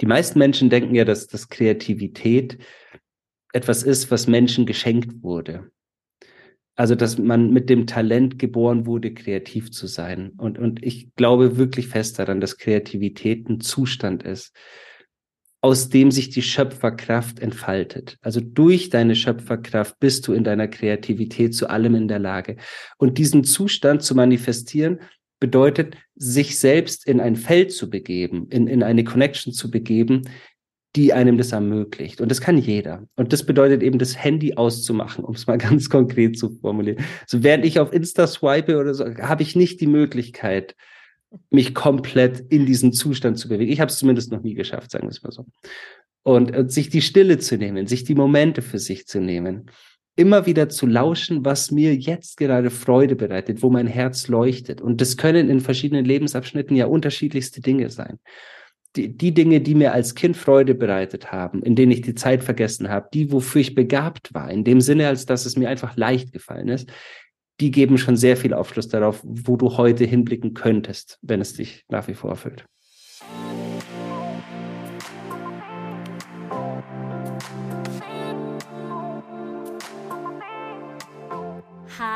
Die meisten Menschen denken ja, dass, dass Kreativität etwas ist, was Menschen geschenkt wurde. Also, dass man mit dem Talent geboren wurde, kreativ zu sein. Und, und ich glaube wirklich fest daran, dass Kreativität ein Zustand ist, aus dem sich die Schöpferkraft entfaltet. Also durch deine Schöpferkraft bist du in deiner Kreativität zu allem in der Lage. Und diesen Zustand zu manifestieren, bedeutet, sich selbst in ein Feld zu begeben, in, in eine Connection zu begeben, die einem das ermöglicht. Und das kann jeder. Und das bedeutet eben, das Handy auszumachen, um es mal ganz konkret zu formulieren. So während ich auf Insta swipe oder so, habe ich nicht die Möglichkeit, mich komplett in diesen Zustand zu bewegen. Ich habe es zumindest noch nie geschafft, sagen wir es mal so. Und, und sich die Stille zu nehmen, sich die Momente für sich zu nehmen, immer wieder zu lauschen, was mir jetzt gerade Freude bereitet, wo mein Herz leuchtet. Und das können in verschiedenen Lebensabschnitten ja unterschiedlichste Dinge sein. Die, die Dinge, die mir als Kind Freude bereitet haben, in denen ich die Zeit vergessen habe, die, wofür ich begabt war, in dem Sinne, als dass es mir einfach leicht gefallen ist, die geben schon sehr viel Aufschluss darauf, wo du heute hinblicken könntest, wenn es dich nach wie vor erfüllt.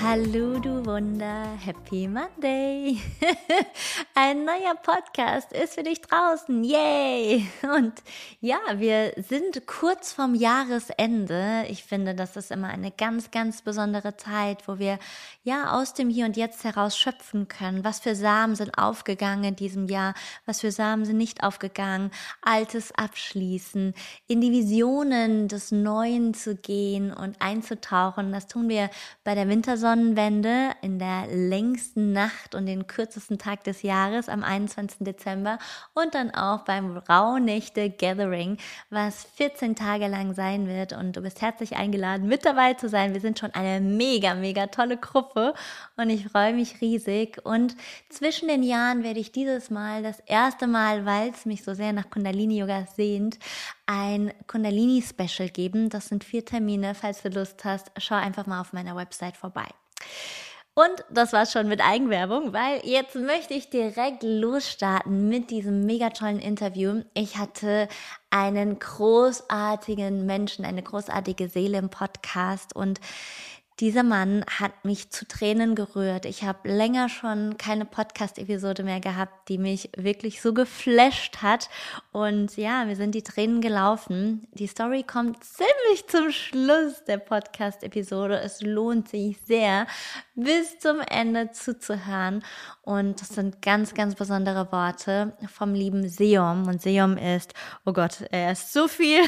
Hallo du Wunder, Happy Monday. Ein neuer Podcast ist für dich draußen. Yay! Und ja, wir sind kurz vorm Jahresende. Ich finde, das ist immer eine ganz, ganz besondere Zeit, wo wir ja aus dem Hier und Jetzt heraus schöpfen können. Was für Samen sind aufgegangen in diesem Jahr? Was für Samen sind nicht aufgegangen? Altes abschließen, in die Visionen des Neuen zu gehen und einzutauchen. Das tun wir bei der Wintersonne Sonnenwende in der längsten Nacht und den kürzesten Tag des Jahres am 21. Dezember und dann auch beim Rauhnächte Gathering, was 14 Tage lang sein wird und du bist herzlich eingeladen, mit dabei zu sein. Wir sind schon eine mega, mega tolle Gruppe und ich freue mich riesig und zwischen den Jahren werde ich dieses Mal das erste Mal, weil es mich so sehr nach Kundalini Yoga sehnt, ein Kundalini-Special geben. Das sind vier Termine. Falls du Lust hast, schau einfach mal auf meiner Website vorbei. Und das war's schon mit Eigenwerbung, weil jetzt möchte ich direkt losstarten mit diesem mega tollen Interview. Ich hatte einen großartigen Menschen, eine großartige Seele im Podcast und dieser Mann hat mich zu Tränen gerührt. Ich habe länger schon keine Podcast-Episode mehr gehabt, die mich wirklich so geflasht hat. Und ja, mir sind die Tränen gelaufen. Die Story kommt ziemlich zum Schluss der Podcast-Episode. Es lohnt sich sehr, bis zum Ende zuzuhören. Und das sind ganz, ganz besondere Worte vom lieben Seom. Und Seom ist, oh Gott, er ist so viel,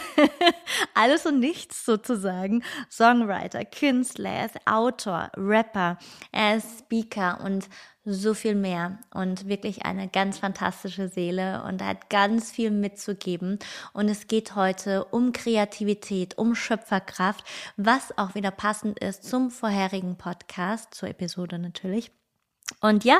alles und nichts sozusagen. Songwriter, Künstler, er ist Autor, Rapper, er ist Speaker und so viel mehr und wirklich eine ganz fantastische Seele und hat ganz viel mitzugeben. Und es geht heute um Kreativität, um Schöpferkraft, was auch wieder passend ist zum vorherigen Podcast, zur Episode natürlich. Und ja,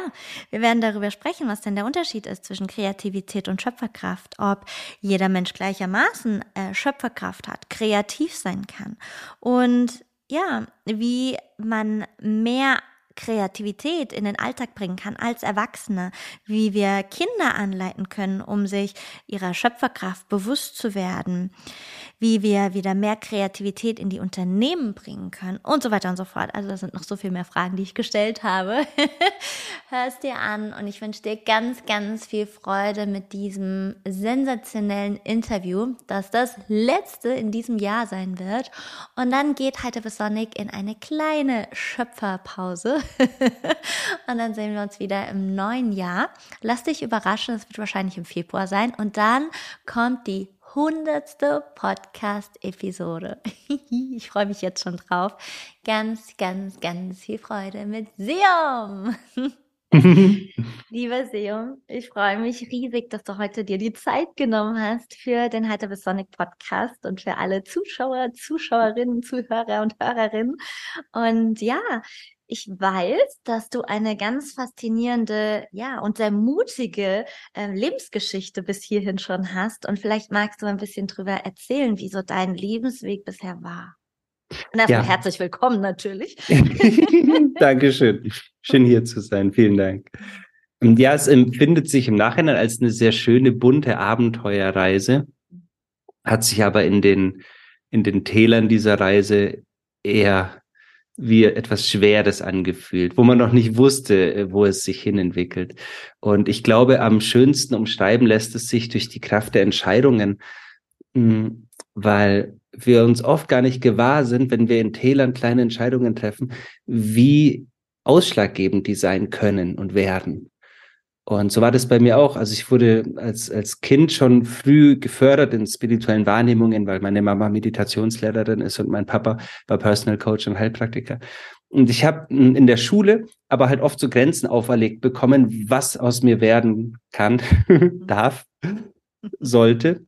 wir werden darüber sprechen, was denn der Unterschied ist zwischen Kreativität und Schöpferkraft, ob jeder Mensch gleichermaßen äh, Schöpferkraft hat, kreativ sein kann und ja, wie man mehr Kreativität in den Alltag bringen kann als Erwachsene, wie wir Kinder anleiten können, um sich ihrer Schöpferkraft bewusst zu werden, wie wir wieder mehr Kreativität in die Unternehmen bringen können und so weiter und so fort. Also das sind noch so viel mehr Fragen, die ich gestellt habe. Hör es dir an und ich wünsche dir ganz, ganz viel Freude mit diesem sensationellen Interview, das das letzte in diesem Jahr sein wird. Und dann geht Heiter Sonic in eine kleine Schöpferpause. und dann sehen wir uns wieder im neuen Jahr. Lass dich überraschen, es wird wahrscheinlich im Februar sein. Und dann kommt die hundertste Podcast-Episode. ich freue mich jetzt schon drauf. Ganz, ganz, ganz viel Freude mit Seum. Lieber Seum, ich freue mich riesig, dass du heute dir die Zeit genommen hast für den Heiter bis Sonic Podcast und für alle Zuschauer, Zuschauerinnen, Zuhörer und Hörerinnen. Und ja, ich weiß, dass du eine ganz faszinierende, ja, und sehr mutige äh, Lebensgeschichte bis hierhin schon hast. Und vielleicht magst du ein bisschen drüber erzählen, wie so dein Lebensweg bisher war. Und erstmal ja. herzlich willkommen natürlich. Dankeschön. Schön hier zu sein. Vielen Dank. Und ja, es empfindet sich im Nachhinein als eine sehr schöne, bunte Abenteuerreise, hat sich aber in den, in den Tälern dieser Reise eher wie etwas Schweres angefühlt, wo man noch nicht wusste, äh, wo es sich hinentwickelt. Und ich glaube, am schönsten umschreiben lässt es sich durch die Kraft der Entscheidungen, hm, weil wir uns oft gar nicht gewahr sind, wenn wir in Tälern kleine Entscheidungen treffen, wie ausschlaggebend die sein können und werden. Und so war das bei mir auch. Also ich wurde als, als Kind schon früh gefördert in spirituellen Wahrnehmungen, weil meine Mama Meditationslehrerin ist und mein Papa war Personal Coach und Heilpraktiker. Und ich habe in der Schule aber halt oft so Grenzen auferlegt bekommen, was aus mir werden kann, darf, sollte.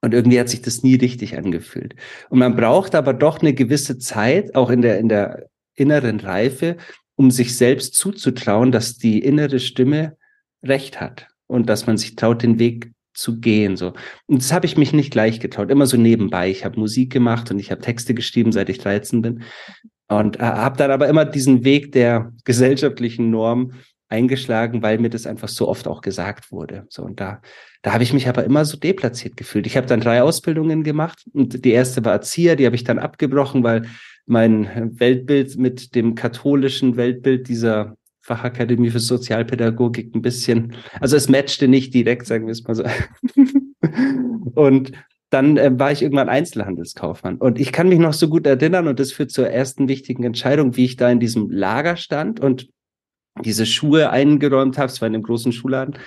Und irgendwie hat sich das nie richtig angefühlt. Und man braucht aber doch eine gewisse Zeit, auch in der, in der inneren Reife, um sich selbst zuzutrauen, dass die innere Stimme Recht hat und dass man sich traut, den Weg zu gehen. So. Und das habe ich mich nicht gleich getraut, immer so nebenbei. Ich habe Musik gemacht und ich habe Texte geschrieben, seit ich 13 bin. Und äh, habe dann aber immer diesen Weg der gesellschaftlichen Norm eingeschlagen, weil mir das einfach so oft auch gesagt wurde. So und da, da habe ich mich aber immer so deplatziert gefühlt. Ich habe dann drei Ausbildungen gemacht und die erste war Erzieher, die habe ich dann abgebrochen, weil mein Weltbild mit dem katholischen Weltbild dieser Fachakademie für Sozialpädagogik ein bisschen, also es matchte nicht direkt, sagen wir es mal so. und dann äh, war ich irgendwann Einzelhandelskaufmann. Und ich kann mich noch so gut erinnern, und das führt zur ersten wichtigen Entscheidung, wie ich da in diesem Lager stand und diese Schuhe eingeräumt habe. Es war in einem großen Schuhladen.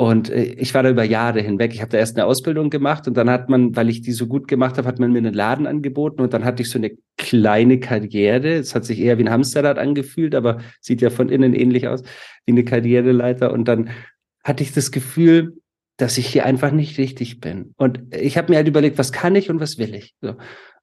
Und äh, ich war da über Jahre hinweg. Ich habe da erst eine Ausbildung gemacht und dann hat man, weil ich die so gut gemacht habe, hat man mir einen Laden angeboten und dann hatte ich so eine kleine Karriere. Es hat sich eher wie ein Hamsterrad angefühlt, aber sieht ja von innen ähnlich aus wie eine Karriereleiter. Und dann hatte ich das Gefühl, dass ich hier einfach nicht richtig bin. Und ich habe mir halt überlegt, was kann ich und was will ich. So.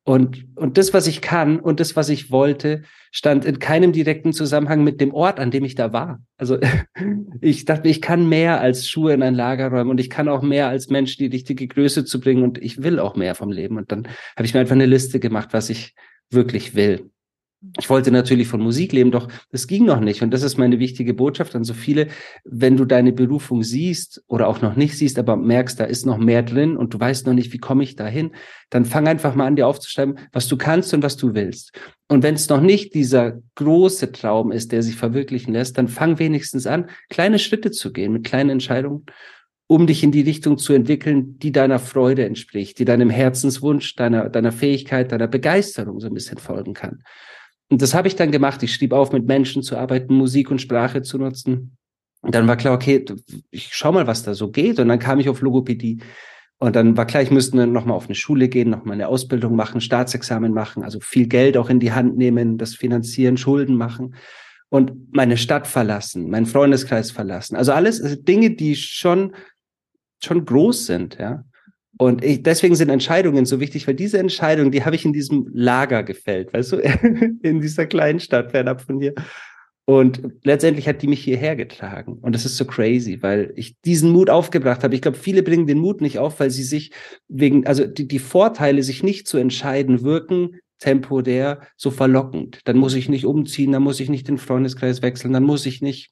Und, und das, was ich kann und das, was ich wollte, stand in keinem direkten Zusammenhang mit dem Ort, an dem ich da war. Also ich dachte, ich kann mehr als Schuhe in ein Lager räumen und ich kann auch mehr als Mensch die richtige Größe zu bringen und ich will auch mehr vom Leben. Und dann habe ich mir einfach eine Liste gemacht, was ich wirklich will. Ich wollte natürlich von Musik leben, doch es ging noch nicht. Und das ist meine wichtige Botschaft an so viele. Wenn du deine Berufung siehst oder auch noch nicht siehst, aber merkst, da ist noch mehr drin und du weißt noch nicht, wie komme ich dahin, dann fang einfach mal an, dir aufzuschreiben, was du kannst und was du willst. Und wenn es noch nicht dieser große Traum ist, der sich verwirklichen lässt, dann fang wenigstens an, kleine Schritte zu gehen mit kleinen Entscheidungen, um dich in die Richtung zu entwickeln, die deiner Freude entspricht, die deinem Herzenswunsch, deiner, deiner Fähigkeit, deiner Begeisterung so ein bisschen folgen kann. Und das habe ich dann gemacht. Ich schrieb auf, mit Menschen zu arbeiten, Musik und Sprache zu nutzen. Und dann war klar, okay, ich schau mal, was da so geht. Und dann kam ich auf Logopädie. Und dann war klar, ich müsste nochmal auf eine Schule gehen, nochmal eine Ausbildung machen, Staatsexamen machen, also viel Geld auch in die Hand nehmen, das finanzieren, Schulden machen und meine Stadt verlassen, meinen Freundeskreis verlassen. Also alles also Dinge, die schon, schon groß sind, ja. Und ich, deswegen sind Entscheidungen so wichtig, weil diese Entscheidung, die habe ich in diesem Lager gefällt, weißt du, in dieser kleinen Stadt fernab von hier. Und letztendlich hat die mich hierher getragen. Und das ist so crazy, weil ich diesen Mut aufgebracht habe. Ich glaube, viele bringen den Mut nicht auf, weil sie sich wegen, also die, die Vorteile, sich nicht zu entscheiden, wirken temporär so verlockend. Dann muss ich nicht umziehen, dann muss ich nicht den Freundeskreis wechseln, dann muss ich nicht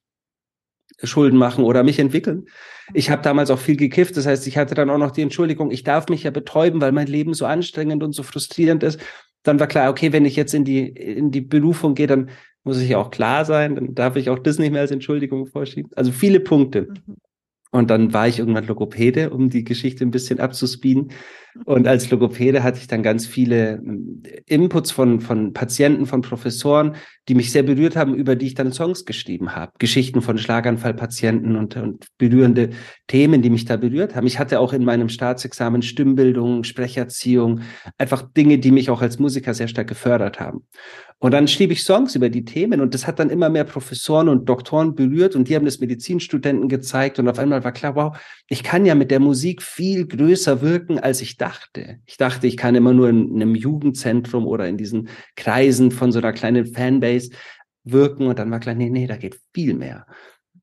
Schulden machen oder mich entwickeln. Ich habe damals auch viel gekifft, das heißt, ich hatte dann auch noch die Entschuldigung, ich darf mich ja betäuben, weil mein Leben so anstrengend und so frustrierend ist. Dann war klar, okay, wenn ich jetzt in die in die Berufung gehe, dann muss ich ja auch klar sein, dann darf ich auch das nicht mehr als Entschuldigung vorschieben. Also viele Punkte. Mhm. Und dann war ich irgendwann Logopäde, um die Geschichte ein bisschen abzuspeeden. Und als Logopäde hatte ich dann ganz viele ähm, Inputs von, von Patienten, von Professoren, die mich sehr berührt haben, über die ich dann Songs geschrieben habe. Geschichten von Schlaganfallpatienten und, und berührende Themen, die mich da berührt haben. Ich hatte auch in meinem Staatsexamen Stimmbildung, Sprecherziehung, einfach Dinge, die mich auch als Musiker sehr stark gefördert haben. Und dann schrieb ich Songs über die Themen und das hat dann immer mehr Professoren und Doktoren berührt und die haben das Medizinstudenten gezeigt und auf einmal war klar, wow, ich kann ja mit der Musik viel größer wirken, als ich dachte. Ich dachte, ich kann immer nur in einem Jugendzentrum oder in diesen Kreisen von so einer kleinen Fanbase wirken. Und dann war klar, nee, nee, da geht viel mehr.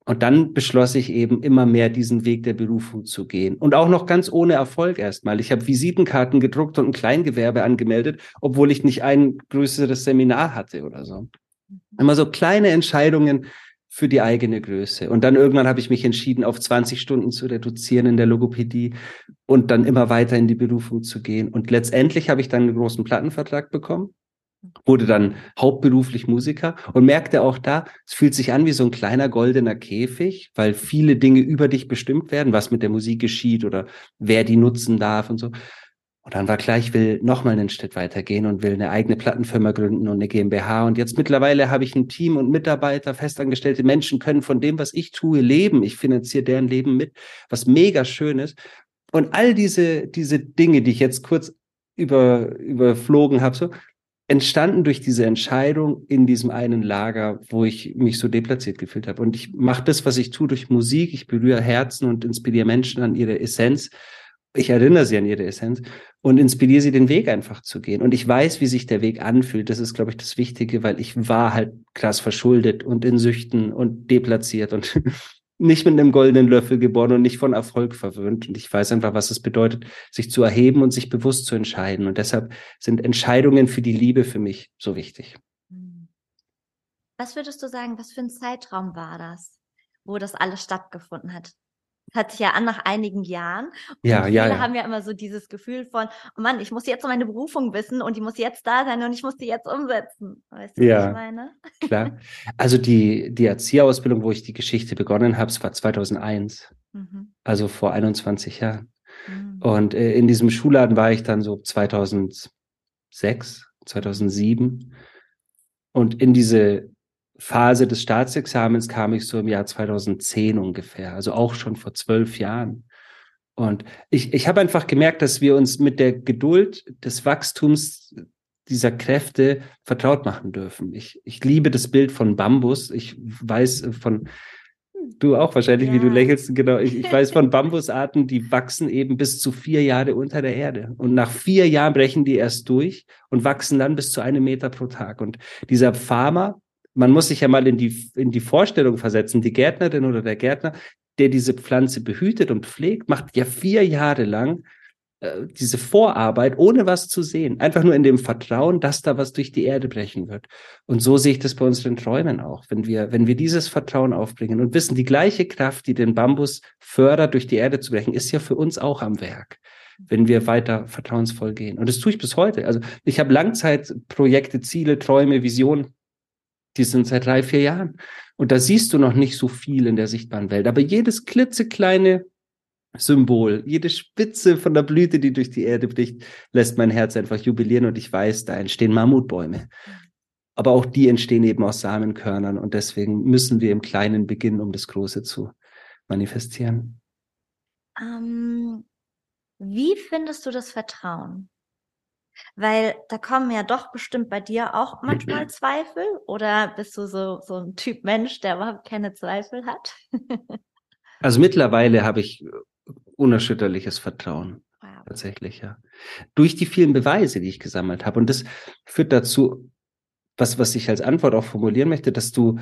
Und dann beschloss ich eben immer mehr diesen Weg der Berufung zu gehen. Und auch noch ganz ohne Erfolg erstmal. Ich habe Visitenkarten gedruckt und ein Kleingewerbe angemeldet, obwohl ich nicht ein größeres Seminar hatte oder so. Immer so kleine Entscheidungen für die eigene Größe. Und dann irgendwann habe ich mich entschieden, auf 20 Stunden zu reduzieren in der Logopädie und dann immer weiter in die Berufung zu gehen. Und letztendlich habe ich dann einen großen Plattenvertrag bekommen wurde dann hauptberuflich Musiker und merkte auch da, es fühlt sich an wie so ein kleiner goldener Käfig, weil viele Dinge über dich bestimmt werden, was mit der Musik geschieht oder wer die nutzen darf und so. Und dann war klar, ich will nochmal einen Schritt weitergehen und will eine eigene Plattenfirma gründen und eine GmbH. Und jetzt mittlerweile habe ich ein Team und Mitarbeiter, festangestellte Menschen können von dem, was ich tue, leben. Ich finanziere deren Leben mit, was mega schön ist. Und all diese, diese Dinge, die ich jetzt kurz über, überflogen habe, so, entstanden durch diese Entscheidung in diesem einen Lager, wo ich mich so deplatziert gefühlt habe. Und ich mache das, was ich tue, durch Musik. Ich berühre Herzen und inspiriere Menschen an ihre Essenz. Ich erinnere sie an ihre Essenz und inspiriere sie, den Weg einfach zu gehen. Und ich weiß, wie sich der Weg anfühlt. Das ist, glaube ich, das Wichtige, weil ich war halt krass verschuldet und in Süchten und deplatziert und nicht mit einem goldenen Löffel geboren und nicht von Erfolg verwöhnt. Und ich weiß einfach, was es bedeutet, sich zu erheben und sich bewusst zu entscheiden. Und deshalb sind Entscheidungen für die Liebe für mich so wichtig. Was würdest du sagen, was für ein Zeitraum war das, wo das alles stattgefunden hat? Hört sich ja an nach einigen Jahren. Und ja, viele ja, ja. haben ja immer so dieses Gefühl von, oh Mann, ich muss jetzt meine Berufung wissen und die muss jetzt da sein und ich muss die jetzt umsetzen. Weißt du, ja, was ich meine? Klar. Also die, die Erzieherausbildung, wo ich die Geschichte begonnen habe, war 2001. Mhm. Also vor 21 Jahren. Mhm. Und äh, in diesem Schulladen war ich dann so 2006, 2007. Und in diese Phase des Staatsexamens kam ich so im Jahr 2010 ungefähr, also auch schon vor zwölf Jahren. Und ich, ich habe einfach gemerkt, dass wir uns mit der Geduld des Wachstums dieser Kräfte vertraut machen dürfen. Ich, ich liebe das Bild von Bambus. Ich weiß von, du auch wahrscheinlich, ja. wie du lächelst, genau. Ich, ich weiß von Bambusarten, die wachsen eben bis zu vier Jahre unter der Erde. Und nach vier Jahren brechen die erst durch und wachsen dann bis zu einem Meter pro Tag. Und dieser Farmer, man muss sich ja mal in die, in die Vorstellung versetzen, die Gärtnerin oder der Gärtner, der diese Pflanze behütet und pflegt, macht ja vier Jahre lang äh, diese Vorarbeit, ohne was zu sehen. Einfach nur in dem Vertrauen, dass da was durch die Erde brechen wird. Und so sehe ich das bei unseren Träumen auch. Wenn wir, wenn wir dieses Vertrauen aufbringen und wissen, die gleiche Kraft, die den Bambus fördert, durch die Erde zu brechen, ist ja für uns auch am Werk wenn wir weiter vertrauensvoll gehen. Und das tue ich bis heute. Also ich habe Langzeitprojekte, Ziele, Träume, Visionen, die sind seit drei, vier Jahren. Und da siehst du noch nicht so viel in der sichtbaren Welt. Aber jedes klitzekleine Symbol, jede Spitze von der Blüte, die durch die Erde bricht, lässt mein Herz einfach jubilieren und ich weiß, da entstehen Mammutbäume. Aber auch die entstehen eben aus Samenkörnern und deswegen müssen wir im Kleinen beginnen, um das Große zu manifestieren. Ähm, wie findest du das Vertrauen? Weil da kommen ja doch bestimmt bei dir auch manchmal Zweifel oder bist du so, so ein Typ Mensch, der überhaupt keine Zweifel hat? also mittlerweile habe ich unerschütterliches Vertrauen. Wow. Tatsächlich, ja. Durch die vielen Beweise, die ich gesammelt habe. Und das führt dazu, was, was ich als Antwort auch formulieren möchte, dass du,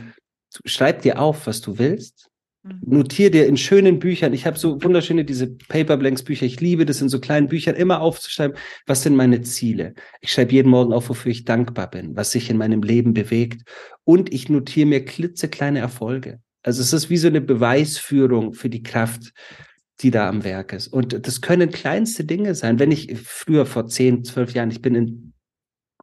schreib dir auf, was du willst. Notier dir in schönen Büchern. Ich habe so wunderschöne diese Paperblanks Bücher. Ich liebe das in so kleinen Büchern immer aufzuschreiben. Was sind meine Ziele? Ich schreibe jeden Morgen auf, wofür ich dankbar bin, was sich in meinem Leben bewegt. Und ich notiere mir klitzekleine Erfolge. Also es ist wie so eine Beweisführung für die Kraft, die da am Werk ist. Und das können kleinste Dinge sein. Wenn ich früher vor zehn, zwölf Jahren, ich bin in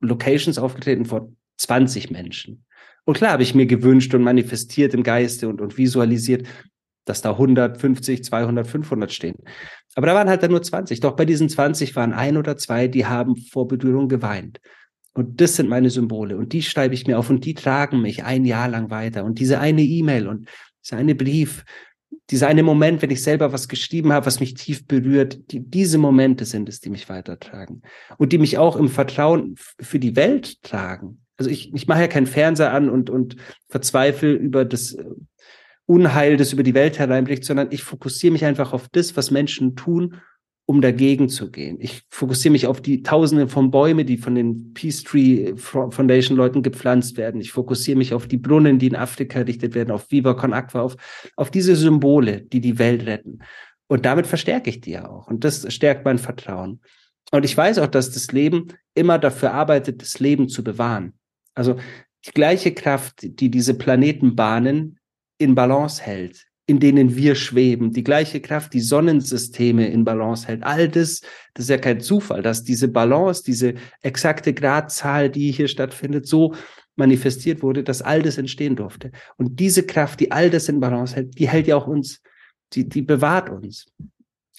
Locations aufgetreten vor 20 Menschen. Und klar habe ich mir gewünscht und manifestiert im Geiste und, und visualisiert, dass da 150, 200, 500 stehen. Aber da waren halt dann nur 20. Doch bei diesen 20 waren ein oder zwei, die haben vor Berührung geweint. Und das sind meine Symbole. Und die schreibe ich mir auf und die tragen mich ein Jahr lang weiter. Und diese eine E-Mail und dieser eine Brief, dieser eine Moment, wenn ich selber was geschrieben habe, was mich tief berührt, die, diese Momente sind es, die mich weitertragen. Und die mich auch im Vertrauen für die Welt tragen also ich, ich mache ja keinen Fernseher an und, und verzweifle über das äh, Unheil, das über die Welt hereinbricht, sondern ich fokussiere mich einfach auf das, was Menschen tun, um dagegen zu gehen. Ich fokussiere mich auf die Tausende von Bäume, die von den Peace Tree Foundation Leuten gepflanzt werden. Ich fokussiere mich auf die Brunnen, die in Afrika errichtet werden, auf Viva Con Aqua, auf, auf diese Symbole, die die Welt retten. Und damit verstärke ich die ja auch. Und das stärkt mein Vertrauen. Und ich weiß auch, dass das Leben immer dafür arbeitet, das Leben zu bewahren. Also die gleiche Kraft, die diese Planetenbahnen in Balance hält, in denen wir schweben, die gleiche Kraft, die Sonnensysteme in Balance hält. All das, das ist ja kein Zufall, dass diese Balance, diese exakte Gradzahl, die hier stattfindet, so manifestiert wurde, dass all das entstehen durfte. Und diese Kraft, die all das in Balance hält, die hält ja auch uns, die, die bewahrt uns.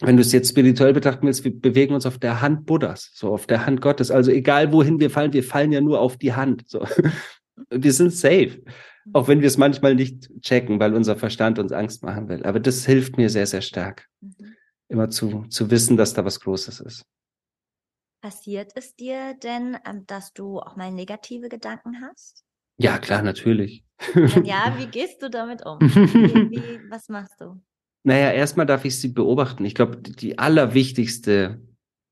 Wenn du es jetzt spirituell betrachten willst, wir bewegen uns auf der Hand Buddhas, so auf der Hand Gottes. Also egal wohin wir fallen, wir fallen ja nur auf die Hand. So. Wir sind safe. Auch wenn wir es manchmal nicht checken, weil unser Verstand uns Angst machen will. Aber das hilft mir sehr, sehr stark. Mhm. Immer zu, zu wissen, dass da was Großes ist. Passiert es dir denn, ähm, dass du auch mal negative Gedanken hast? Ja, klar, natürlich. Ja, wie gehst du damit um? Wie, wie, was machst du? Naja, erstmal darf ich sie beobachten. Ich glaube, die allerwichtigste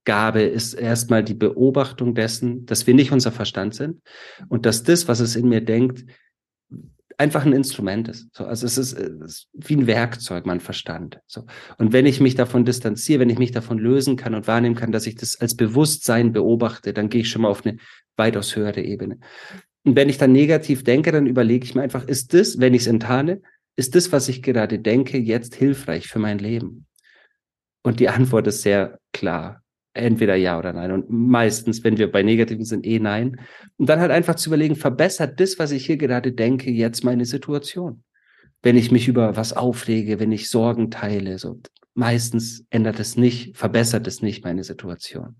Gabe ist erstmal die Beobachtung dessen, dass wir nicht unser Verstand sind und dass das, was es in mir denkt, einfach ein Instrument ist. So, also es ist, es ist wie ein Werkzeug, mein Verstand. So. Und wenn ich mich davon distanziere, wenn ich mich davon lösen kann und wahrnehmen kann, dass ich das als Bewusstsein beobachte, dann gehe ich schon mal auf eine weitaus höhere Ebene. Und wenn ich dann negativ denke, dann überlege ich mir einfach, ist das, wenn ich es enttarne, ist das, was ich gerade denke, jetzt hilfreich für mein Leben? Und die Antwort ist sehr klar entweder ja oder nein. Und meistens, wenn wir bei Negativen sind, eh nein. Und dann halt einfach zu überlegen, verbessert das, was ich hier gerade denke, jetzt meine Situation? Wenn ich mich über was aufrege, wenn ich Sorgen teile, so meistens ändert es nicht, verbessert es nicht meine Situation.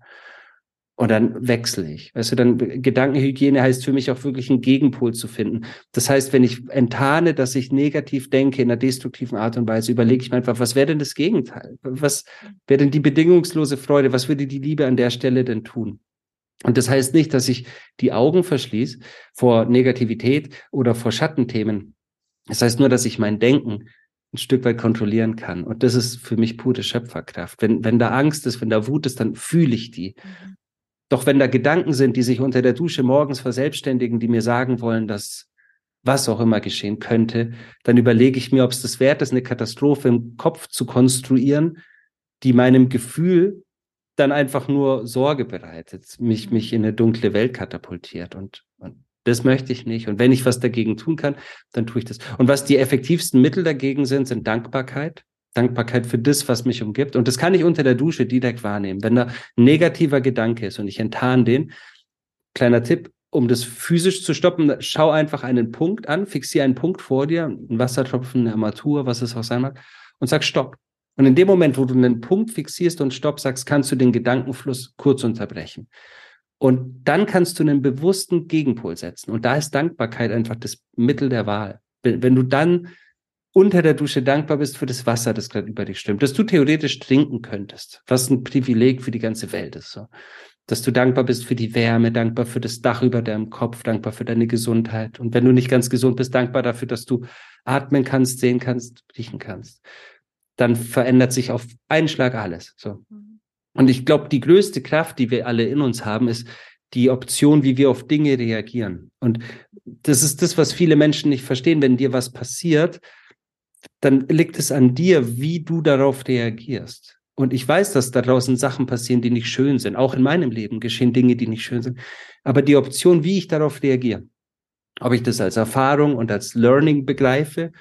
Und dann wechsle ich. Du, dann Gedankenhygiene heißt für mich auch wirklich einen Gegenpol zu finden. Das heißt, wenn ich enttarne, dass ich negativ denke in einer destruktiven Art und Weise, überlege ich mir einfach, was wäre denn das Gegenteil? Was wäre denn die bedingungslose Freude? Was würde die Liebe an der Stelle denn tun? Und das heißt nicht, dass ich die Augen verschließe vor Negativität oder vor Schattenthemen. Das heißt nur, dass ich mein Denken ein Stück weit kontrollieren kann. Und das ist für mich pure Schöpferkraft. Wenn, wenn da Angst ist, wenn da Wut ist, dann fühle ich die. Mhm. Doch wenn da Gedanken sind, die sich unter der Dusche morgens verselbstständigen, die mir sagen wollen, dass was auch immer geschehen könnte, dann überlege ich mir, ob es das wert ist, eine Katastrophe im Kopf zu konstruieren, die meinem Gefühl dann einfach nur Sorge bereitet, mich, mich in eine dunkle Welt katapultiert. Und, und das möchte ich nicht. Und wenn ich was dagegen tun kann, dann tue ich das. Und was die effektivsten Mittel dagegen sind, sind Dankbarkeit, Dankbarkeit für das, was mich umgibt. Und das kann ich unter der Dusche direkt wahrnehmen. Wenn da ein negativer Gedanke ist und ich enttarne den, kleiner Tipp, um das physisch zu stoppen, schau einfach einen Punkt an, fixiere einen Punkt vor dir, ein Wassertropfen, eine Armatur, was es auch sein mag, und sag Stopp. Und in dem Moment, wo du einen Punkt fixierst und Stopp sagst, kannst du den Gedankenfluss kurz unterbrechen. Und dann kannst du einen bewussten Gegenpol setzen. Und da ist Dankbarkeit einfach das Mittel der Wahl. Wenn du dann unter der Dusche dankbar bist für das Wasser, das gerade über dich stimmt, dass du theoretisch trinken könntest, was ein Privileg für die ganze Welt ist. So. Dass du dankbar bist für die Wärme, dankbar für das Dach über deinem Kopf, dankbar für deine Gesundheit. Und wenn du nicht ganz gesund bist, dankbar dafür, dass du atmen kannst, sehen kannst, riechen kannst. Dann verändert sich auf einen Schlag alles. So. Mhm. Und ich glaube, die größte Kraft, die wir alle in uns haben, ist die Option, wie wir auf Dinge reagieren. Und das ist das, was viele Menschen nicht verstehen. Wenn dir was passiert, dann liegt es an dir, wie du darauf reagierst. Und ich weiß, dass da draußen Sachen passieren, die nicht schön sind. Auch in meinem Leben geschehen Dinge, die nicht schön sind. Aber die Option, wie ich darauf reagiere, ob ich das als Erfahrung und als Learning begreife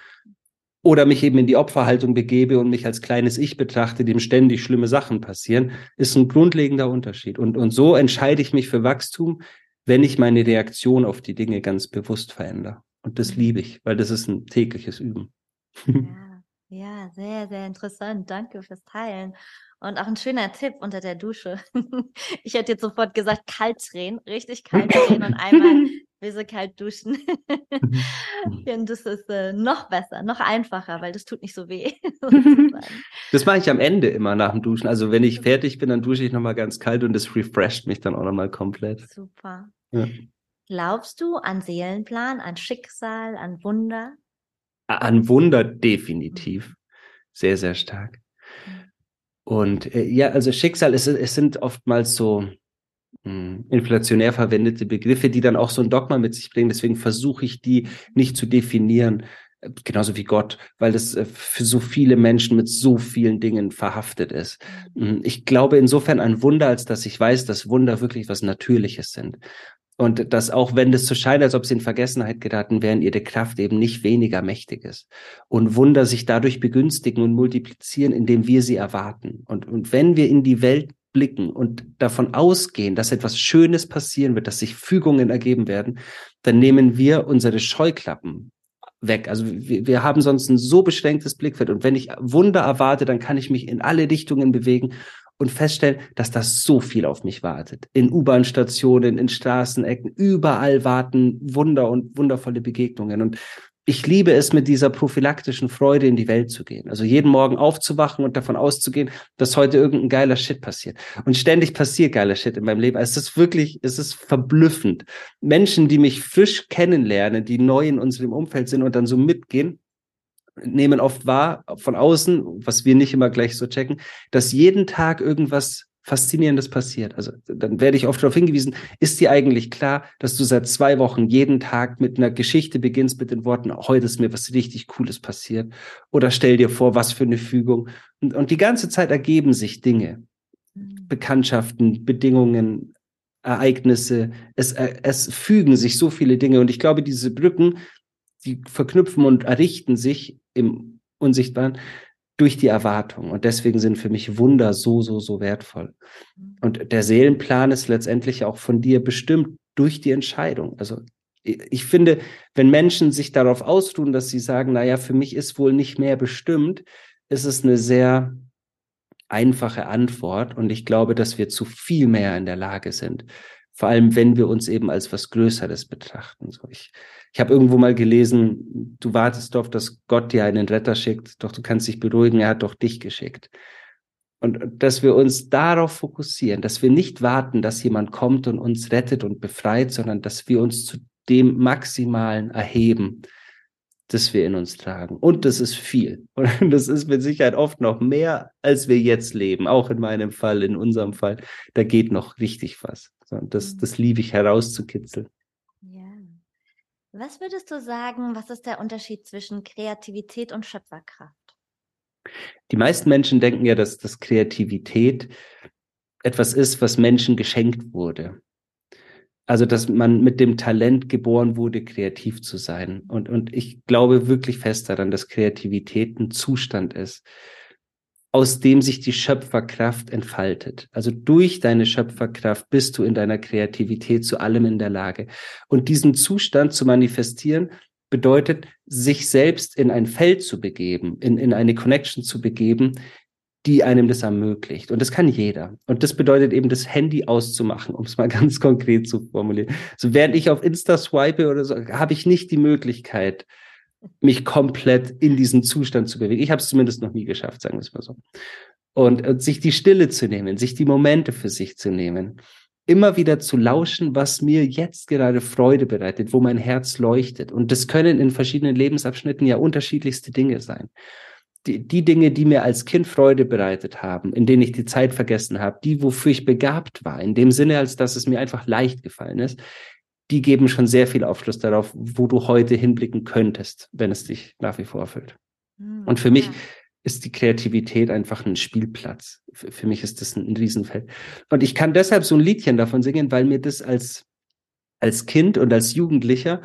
oder mich eben in die Opferhaltung begebe und mich als kleines Ich betrachte, dem ständig schlimme Sachen passieren, ist ein grundlegender Unterschied. Und, und so entscheide ich mich für Wachstum, wenn ich meine Reaktion auf die Dinge ganz bewusst verändere. Und das liebe ich, weil das ist ein tägliches Üben. Ja, ja, sehr, sehr interessant. Danke fürs Teilen. Und auch ein schöner Tipp unter der Dusche. Ich hätte jetzt sofort gesagt, kalt drehen, richtig kalt drehen und einmal böse kalt duschen. Und das ist äh, noch besser, noch einfacher, weil das tut nicht so weh. das mache ich am Ende immer nach dem Duschen. Also wenn ich fertig bin, dann dusche ich nochmal ganz kalt und das refresht mich dann auch nochmal komplett. Super. Ja. Glaubst du an Seelenplan, an Schicksal, an Wunder? An Wunder definitiv. Sehr, sehr stark. Und äh, ja, also Schicksal, es, es sind oftmals so mh, hm, inflationär verwendete Begriffe, die dann auch so ein Dogma mit sich bringen. Deswegen versuche ich die nicht zu definieren, äh, genauso wie Gott, weil das äh, für so viele Menschen mit so vielen Dingen verhaftet ist. Mhm. Ich glaube insofern ein Wunder, als dass ich weiß, dass Wunder wirklich was Natürliches sind. Und dass auch wenn das so scheint, als ob sie in Vergessenheit geraten wären, ihre Kraft eben nicht weniger mächtig ist. Und Wunder sich dadurch begünstigen und multiplizieren, indem wir sie erwarten. Und, und wenn wir in die Welt blicken und davon ausgehen, dass etwas Schönes passieren wird, dass sich Fügungen ergeben werden, dann nehmen wir unsere Scheuklappen weg. Also wir, wir haben sonst ein so beschränktes Blickfeld. Und wenn ich Wunder erwarte, dann kann ich mich in alle Richtungen bewegen und feststellen, dass das so viel auf mich wartet. In U-Bahn-Stationen, in Straßenecken, überall warten Wunder und wundervolle Begegnungen. Und ich liebe es, mit dieser prophylaktischen Freude in die Welt zu gehen. Also jeden Morgen aufzuwachen und davon auszugehen, dass heute irgendein geiler Shit passiert. Und ständig passiert geiler Shit in meinem Leben. Es ist wirklich, es ist verblüffend. Menschen, die mich frisch kennenlernen, die neu in unserem Umfeld sind und dann so mitgehen, nehmen oft wahr von außen, was wir nicht immer gleich so checken, dass jeden Tag irgendwas Faszinierendes passiert. Also dann werde ich oft darauf hingewiesen, ist dir eigentlich klar, dass du seit zwei Wochen jeden Tag mit einer Geschichte beginnst mit den Worten, heute ist mir was richtig Cooles passiert oder stell dir vor, was für eine Fügung. Und, und die ganze Zeit ergeben sich Dinge, mhm. Bekanntschaften, Bedingungen, Ereignisse. Es, äh, es fügen sich so viele Dinge und ich glaube, diese Brücken, die verknüpfen und errichten sich im Unsichtbaren durch die Erwartung. Und deswegen sind für mich Wunder so, so, so wertvoll. Und der Seelenplan ist letztendlich auch von dir bestimmt durch die Entscheidung. Also ich finde, wenn Menschen sich darauf ausruhen, dass sie sagen, na ja, für mich ist wohl nicht mehr bestimmt, ist es eine sehr einfache Antwort. Und ich glaube, dass wir zu viel mehr in der Lage sind. Vor allem, wenn wir uns eben als was Größeres betrachten. So ich, ich habe irgendwo mal gelesen, du wartest darauf, dass Gott dir einen Retter schickt, doch du kannst dich beruhigen, er hat doch dich geschickt. Und dass wir uns darauf fokussieren, dass wir nicht warten, dass jemand kommt und uns rettet und befreit, sondern dass wir uns zu dem Maximalen erheben, das wir in uns tragen. Und das ist viel. Und das ist mit Sicherheit oft noch mehr, als wir jetzt leben. Auch in meinem Fall, in unserem Fall. Da geht noch richtig was. Das, das liebe ich herauszukitzeln. Was würdest du sagen, was ist der Unterschied zwischen Kreativität und Schöpferkraft? Die meisten Menschen denken ja, dass, dass Kreativität etwas ist, was Menschen geschenkt wurde. Also, dass man mit dem Talent geboren wurde, kreativ zu sein. Und, und ich glaube wirklich fest daran, dass Kreativität ein Zustand ist, aus dem sich die Schöpferkraft entfaltet. Also durch deine Schöpferkraft bist du in deiner Kreativität zu allem in der Lage. Und diesen Zustand zu manifestieren bedeutet, sich selbst in ein Feld zu begeben, in, in eine Connection zu begeben, die einem das ermöglicht. Und das kann jeder. Und das bedeutet eben, das Handy auszumachen, um es mal ganz konkret zu formulieren. So während ich auf Insta swipe oder so, habe ich nicht die Möglichkeit, mich komplett in diesen Zustand zu bewegen. Ich habe es zumindest noch nie geschafft, sagen wir es mal so. Und, und sich die Stille zu nehmen, sich die Momente für sich zu nehmen, immer wieder zu lauschen, was mir jetzt gerade Freude bereitet, wo mein Herz leuchtet. Und das können in verschiedenen Lebensabschnitten ja unterschiedlichste Dinge sein. Die, die Dinge, die mir als Kind Freude bereitet haben, in denen ich die Zeit vergessen habe, die, wofür ich begabt war, in dem Sinne, als dass es mir einfach leicht gefallen ist, die geben schon sehr viel Aufschluss darauf, wo du heute hinblicken könntest, wenn es dich nach wie vor erfüllt. Mhm, und für mich ist die Kreativität einfach ein Spielplatz. Für, für mich ist das ein, ein Riesenfeld. Und ich kann deshalb so ein Liedchen davon singen, weil mir das als, als Kind und als Jugendlicher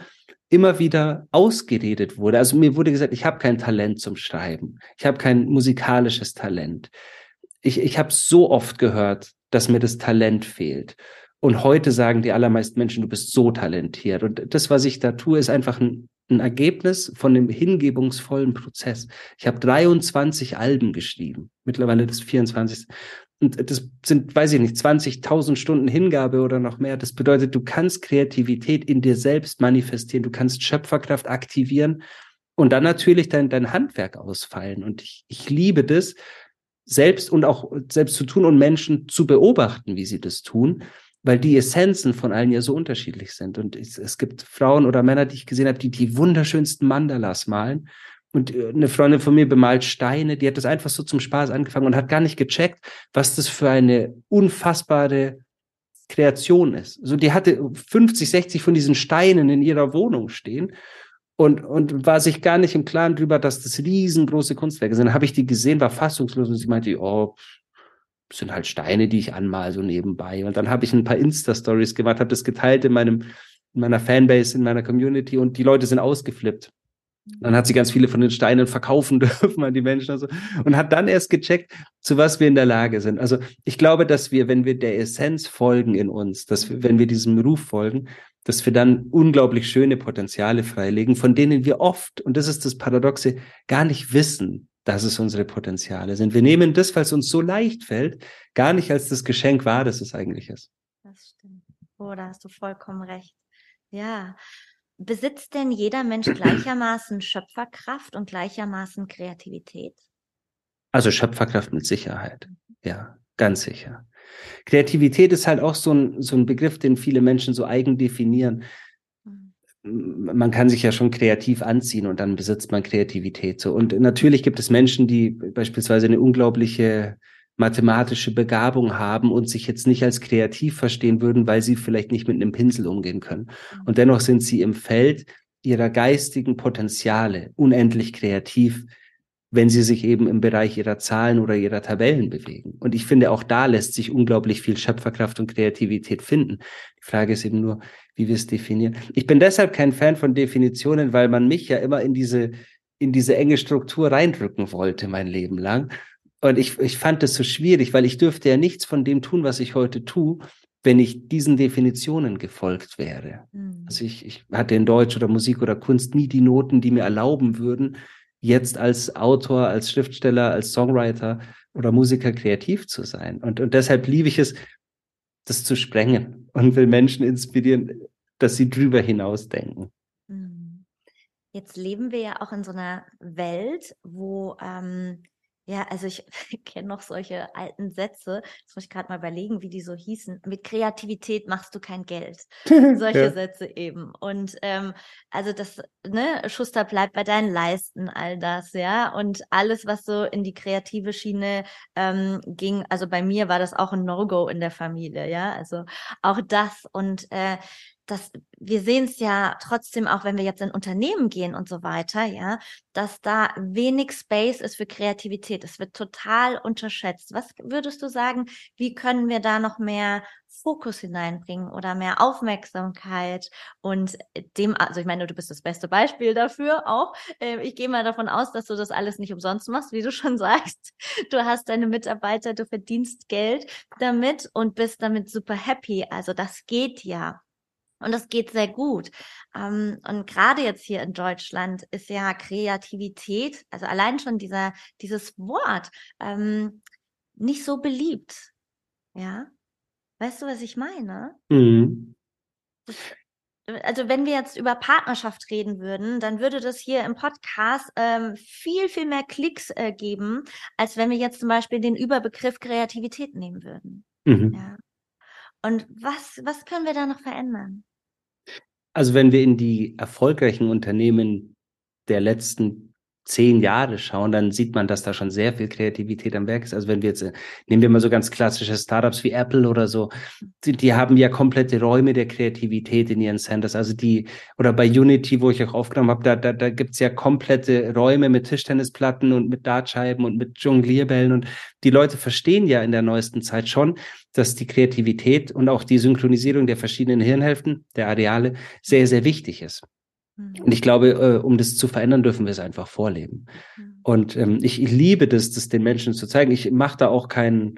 immer wieder ausgeredet wurde. Also mir wurde gesagt, ich habe kein Talent zum Schreiben. Ich habe kein musikalisches Talent. Ich, ich habe so oft gehört, dass mir das Talent fehlt. Und heute sagen die allermeisten Menschen, du bist so talentiert. Und das, was ich da tue, ist einfach ein, ein Ergebnis von dem hingebungsvollen Prozess. Ich habe 23 Alben geschrieben, mittlerweile das 24. Und das sind, weiß ich nicht, 20.000 Stunden Hingabe oder noch mehr. Das bedeutet, du kannst Kreativität in dir selbst manifestieren, du kannst Schöpferkraft aktivieren und dann natürlich dein, dein Handwerk ausfallen. Und ich, ich liebe das, selbst und auch selbst zu tun und Menschen zu beobachten, wie sie das tun weil die Essenzen von allen ja so unterschiedlich sind. Und es, es gibt Frauen oder Männer, die ich gesehen habe, die die wunderschönsten Mandalas malen. Und äh, eine Freundin von mir bemalt Steine, die hat das einfach so zum Spaß angefangen und hat gar nicht gecheckt, was das für eine unfassbare Kreation ist. So, die hatte 50, 60 von diesen Steinen in ihrer Wohnung stehen und, und war sich gar nicht im Klaren darüber, dass das riesengroße Kunstwerke sind. Dann habe ich die gesehen, war fassungslos und sie meinte, oh, sind halt Steine, die ich anmal so nebenbei. Und dann habe ich ein paar Insta-Stories gemacht, habe das geteilt in meinem, in meiner Fanbase, in meiner Community und die Leute sind ausgeflippt. Dann hat sie ganz viele von den Steinen verkaufen dürfen an die Menschen also, und hat dann erst gecheckt, zu was wir in der Lage sind. Also ich glaube, dass wir, wenn wir der Essenz folgen in uns, dass wir, wenn wir diesem Ruf folgen, dass wir dann unglaublich schöne Potenziale freilegen, von denen wir oft, und das ist das Paradoxe, gar nicht wissen, dass es unsere Potenziale sind. Wir nehmen das, weil es uns so leicht fällt, gar nicht als das Geschenk wahr, das es eigentlich ist. Das stimmt. Oh, da hast du vollkommen recht. Ja. Besitzt denn jeder Mensch gleichermaßen Schöpferkraft und gleichermaßen Kreativität? Also Schöpferkraft mit Sicherheit. Ja, ganz sicher. Kreativität ist halt auch so ein, so ein Begriff, den viele Menschen so eigen definieren. Man kann sich ja schon kreativ anziehen und dann besitzt man Kreativität. So. Und natürlich gibt es Menschen, die beispielsweise eine unglaubliche mathematische Begabung haben und sich jetzt nicht als kreativ verstehen würden, weil sie vielleicht nicht mit einem Pinsel umgehen können. Mhm. Und dennoch sind sie im Feld ihrer geistigen Potenziale unendlich kreativ, wenn sie sich eben im Bereich ihrer Zahlen oder ihrer Tabellen bewegen. Und ich finde, auch da lässt sich unglaublich viel Schöpferkraft und Kreativität finden. Die Frage ist eben nur, wie wir es definieren. Ich bin deshalb kein Fan von Definitionen, weil man mich ja immer in diese, in diese enge Struktur reindrücken wollte, mein Leben lang. Und ich, ich fand das so schwierig, weil ich dürfte ja nichts von dem tun, was ich heute tue, wenn ich diesen Definitionen gefolgt wäre. Mhm. Also ich, ich hatte in Deutsch oder Musik oder Kunst nie die Noten, die mir erlauben würden, jetzt als Autor, als Schriftsteller, als Songwriter oder Musiker kreativ zu sein. Und, und deshalb liebe ich es, das zu sprengen und will Menschen inspirieren, dass sie drüber hinaus denken. Hm. Jetzt leben wir ja auch in so einer Welt, wo ähm, ja, also ich kenne noch solche alten Sätze. Jetzt muss ich gerade mal überlegen, wie die so hießen. Mit Kreativität machst du kein Geld. Solche ja. Sätze eben. Und ähm, also das, ne, Schuster bleibt bei deinen Leisten, all das, ja. Und alles, was so in die kreative Schiene ähm, ging, also bei mir war das auch ein No-Go in der Familie, ja. Also auch das. Und äh, dass wir sehen es ja trotzdem auch, wenn wir jetzt in Unternehmen gehen und so weiter, ja, dass da wenig Space ist für Kreativität. Es wird total unterschätzt. Was würdest du sagen, wie können wir da noch mehr Fokus hineinbringen oder mehr Aufmerksamkeit und dem, also ich meine, du bist das beste Beispiel dafür auch. Ähm, ich gehe mal davon aus, dass du das alles nicht umsonst machst, wie du schon sagst. Du hast deine Mitarbeiter, du verdienst Geld damit und bist damit super happy. Also das geht ja. Und das geht sehr gut. Ähm, und gerade jetzt hier in Deutschland ist ja Kreativität, also allein schon dieser, dieses Wort, ähm, nicht so beliebt. Ja. Weißt du, was ich meine? Mhm. also wenn wir jetzt über Partnerschaft reden würden, dann würde das hier im Podcast ähm, viel, viel mehr Klicks äh, geben, als wenn wir jetzt zum Beispiel den Überbegriff Kreativität nehmen würden. Mhm. Ja. Und was, was können wir da noch verändern? Also wenn wir in die erfolgreichen Unternehmen der letzten zehn Jahre schauen, dann sieht man, dass da schon sehr viel Kreativität am Werk ist. Also wenn wir jetzt, nehmen wir mal so ganz klassische Startups wie Apple oder so, die, die haben ja komplette Räume der Kreativität in ihren Centers. Also die, oder bei Unity, wo ich auch aufgenommen habe, da, da, da gibt's ja komplette Räume mit Tischtennisplatten und mit Dartscheiben und mit Jonglierbällen. Und die Leute verstehen ja in der neuesten Zeit schon, dass die Kreativität und auch die Synchronisierung der verschiedenen Hirnhälften, der Areale, sehr, sehr wichtig ist. Mhm. Und ich glaube, äh, um das zu verändern, dürfen wir es einfach vorleben. Mhm. Und ähm, ich, ich liebe das, das den Menschen zu zeigen. Ich mache da auch kein,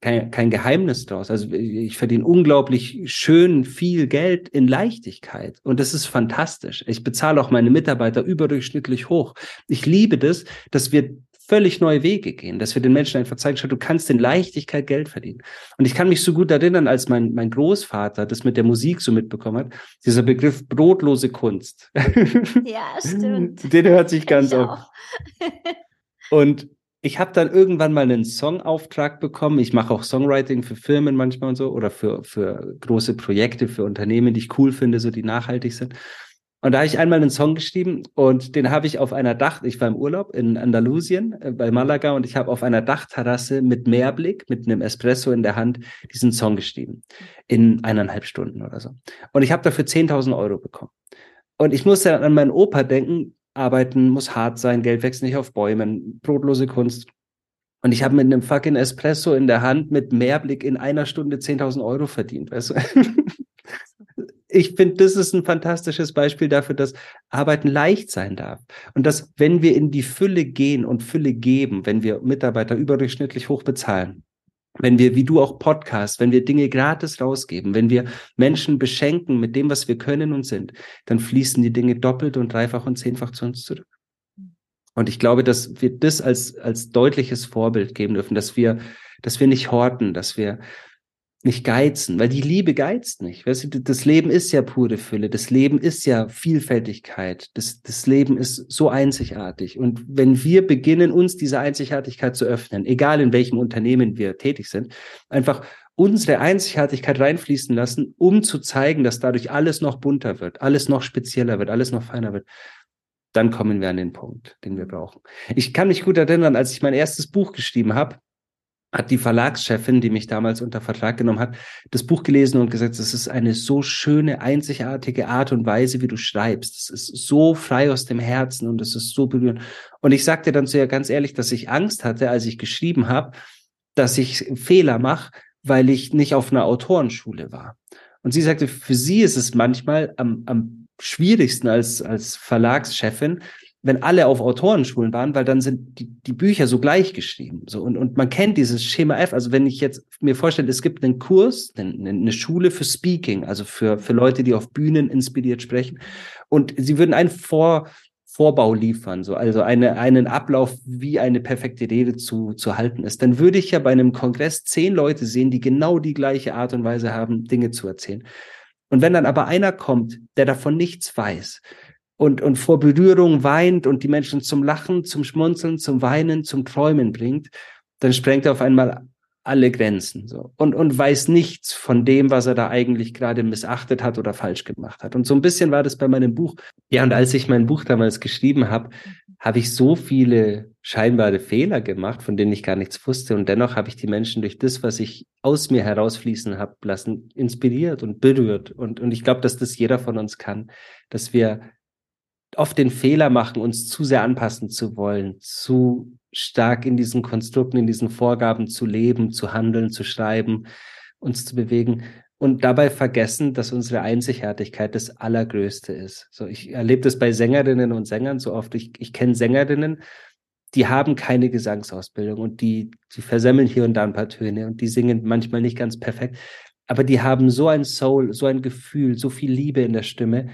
kein, kein Geheimnis draus. Also ich verdiene unglaublich schön viel Geld in Leichtigkeit. Und das ist fantastisch. Ich bezahle auch meine Mitarbeiter überdurchschnittlich hoch. Ich liebe das, dass wir völlig neue Wege gehen, dass wir den Menschen einfach zeigen, du kannst in Leichtigkeit Geld verdienen. Und ich kann mich so gut erinnern, als mein, mein Großvater das mit der Musik so mitbekommen hat, dieser Begriff brotlose Kunst. Ja, stimmt. Den hört sich ganz oft. Und ich habe dann irgendwann mal einen Songauftrag bekommen. Ich mache auch Songwriting für Firmen manchmal und so oder für, für große Projekte, für Unternehmen, die ich cool finde, so die nachhaltig sind. Und da habe ich einmal einen Song geschrieben und den habe ich auf einer Dach, ich war im Urlaub in Andalusien äh, bei Malaga und ich habe auf einer Dachterrasse mit Meerblick, mit einem Espresso in der Hand diesen Song geschrieben. In eineinhalb Stunden oder so. Und ich habe dafür 10.000 Euro bekommen. Und ich musste dann an meinen Opa denken, arbeiten muss hart sein, Geld wächst nicht auf Bäumen, brotlose Kunst. Und ich habe mit einem fucking Espresso in der Hand mit Mehrblick in einer Stunde 10.000 Euro verdient, weißt du? ich finde, das ist ein fantastisches Beispiel dafür, dass Arbeiten leicht sein darf. Und dass, wenn wir in die Fülle gehen und Fülle geben, wenn wir Mitarbeiter überdurchschnittlich hoch bezahlen, wenn wir, wie du auch Podcast, wenn wir Dinge gratis rausgeben, wenn wir Menschen beschenken mit dem, was wir können und sind, dann fließen die Dinge doppelt und dreifach und zehnfach zu uns zurück. Und ich glaube, dass wir das als, als deutliches Vorbild geben dürfen, dass wir, dass wir nicht horten, dass wir nicht geizen, weil die Liebe geizt nicht. Weißt du, das Leben ist ja pure Fülle, das Leben ist ja Vielfältigkeit, das, das Leben ist so einzigartig. Und wenn wir beginnen, uns diese Einzigartigkeit zu öffnen, egal in welchem Unternehmen wir tätig sind, einfach unsere Einzigartigkeit reinfließen lassen, um zu zeigen, dass dadurch alles noch bunter wird, alles noch spezieller wird, alles noch feiner wird, dann kommen wir an den Punkt, den wir brauchen. Ich kann mich gut erinnern, als ich mein erstes Buch geschrieben habe, hat die Verlagschefin, die mich damals unter Vertrag genommen hat, das Buch gelesen und gesagt, es ist eine so schöne, einzigartige Art und Weise, wie du schreibst. Es ist so frei aus dem Herzen und es ist so berührend. Und ich sagte dann zu ihr ganz ehrlich, dass ich Angst hatte, als ich geschrieben habe, dass ich Fehler mache, weil ich nicht auf einer Autorenschule war. Und sie sagte, für sie ist es manchmal am, am schwierigsten als, als Verlagschefin, wenn alle auf Autorenschulen waren, weil dann sind die, die Bücher so gleich geschrieben. So, und, und man kennt dieses Schema F. Also wenn ich jetzt mir vorstelle, es gibt einen Kurs, eine, Schule für Speaking, also für, für Leute, die auf Bühnen inspiriert sprechen. Und sie würden einen Vor, Vorbau liefern, so, also eine, einen Ablauf, wie eine perfekte Rede zu, zu halten ist. Dann würde ich ja bei einem Kongress zehn Leute sehen, die genau die gleiche Art und Weise haben, Dinge zu erzählen. Und wenn dann aber einer kommt, der davon nichts weiß, und, und vor Berührung weint und die Menschen zum Lachen, zum Schmunzeln, zum Weinen, zum Träumen bringt, dann sprengt er auf einmal alle Grenzen so und, und weiß nichts von dem, was er da eigentlich gerade missachtet hat oder falsch gemacht hat. Und so ein bisschen war das bei meinem Buch. Ja, und als ich mein Buch damals geschrieben habe, habe ich so viele scheinbare Fehler gemacht, von denen ich gar nichts wusste. Und dennoch habe ich die Menschen durch das, was ich aus mir herausfließen habe lassen, inspiriert und berührt. Und, und ich glaube, dass das jeder von uns kann, dass wir oft den Fehler machen, uns zu sehr anpassen zu wollen, zu stark in diesen Konstrukten, in diesen Vorgaben zu leben, zu handeln, zu schreiben, uns zu bewegen und dabei vergessen, dass unsere Einzigartigkeit das Allergrößte ist. So, ich erlebe das bei Sängerinnen und Sängern so oft. Ich, ich kenne Sängerinnen, die haben keine Gesangsausbildung und die, die versemmeln hier und da ein paar Töne und die singen manchmal nicht ganz perfekt. Aber die haben so ein Soul, so ein Gefühl, so viel Liebe in der Stimme,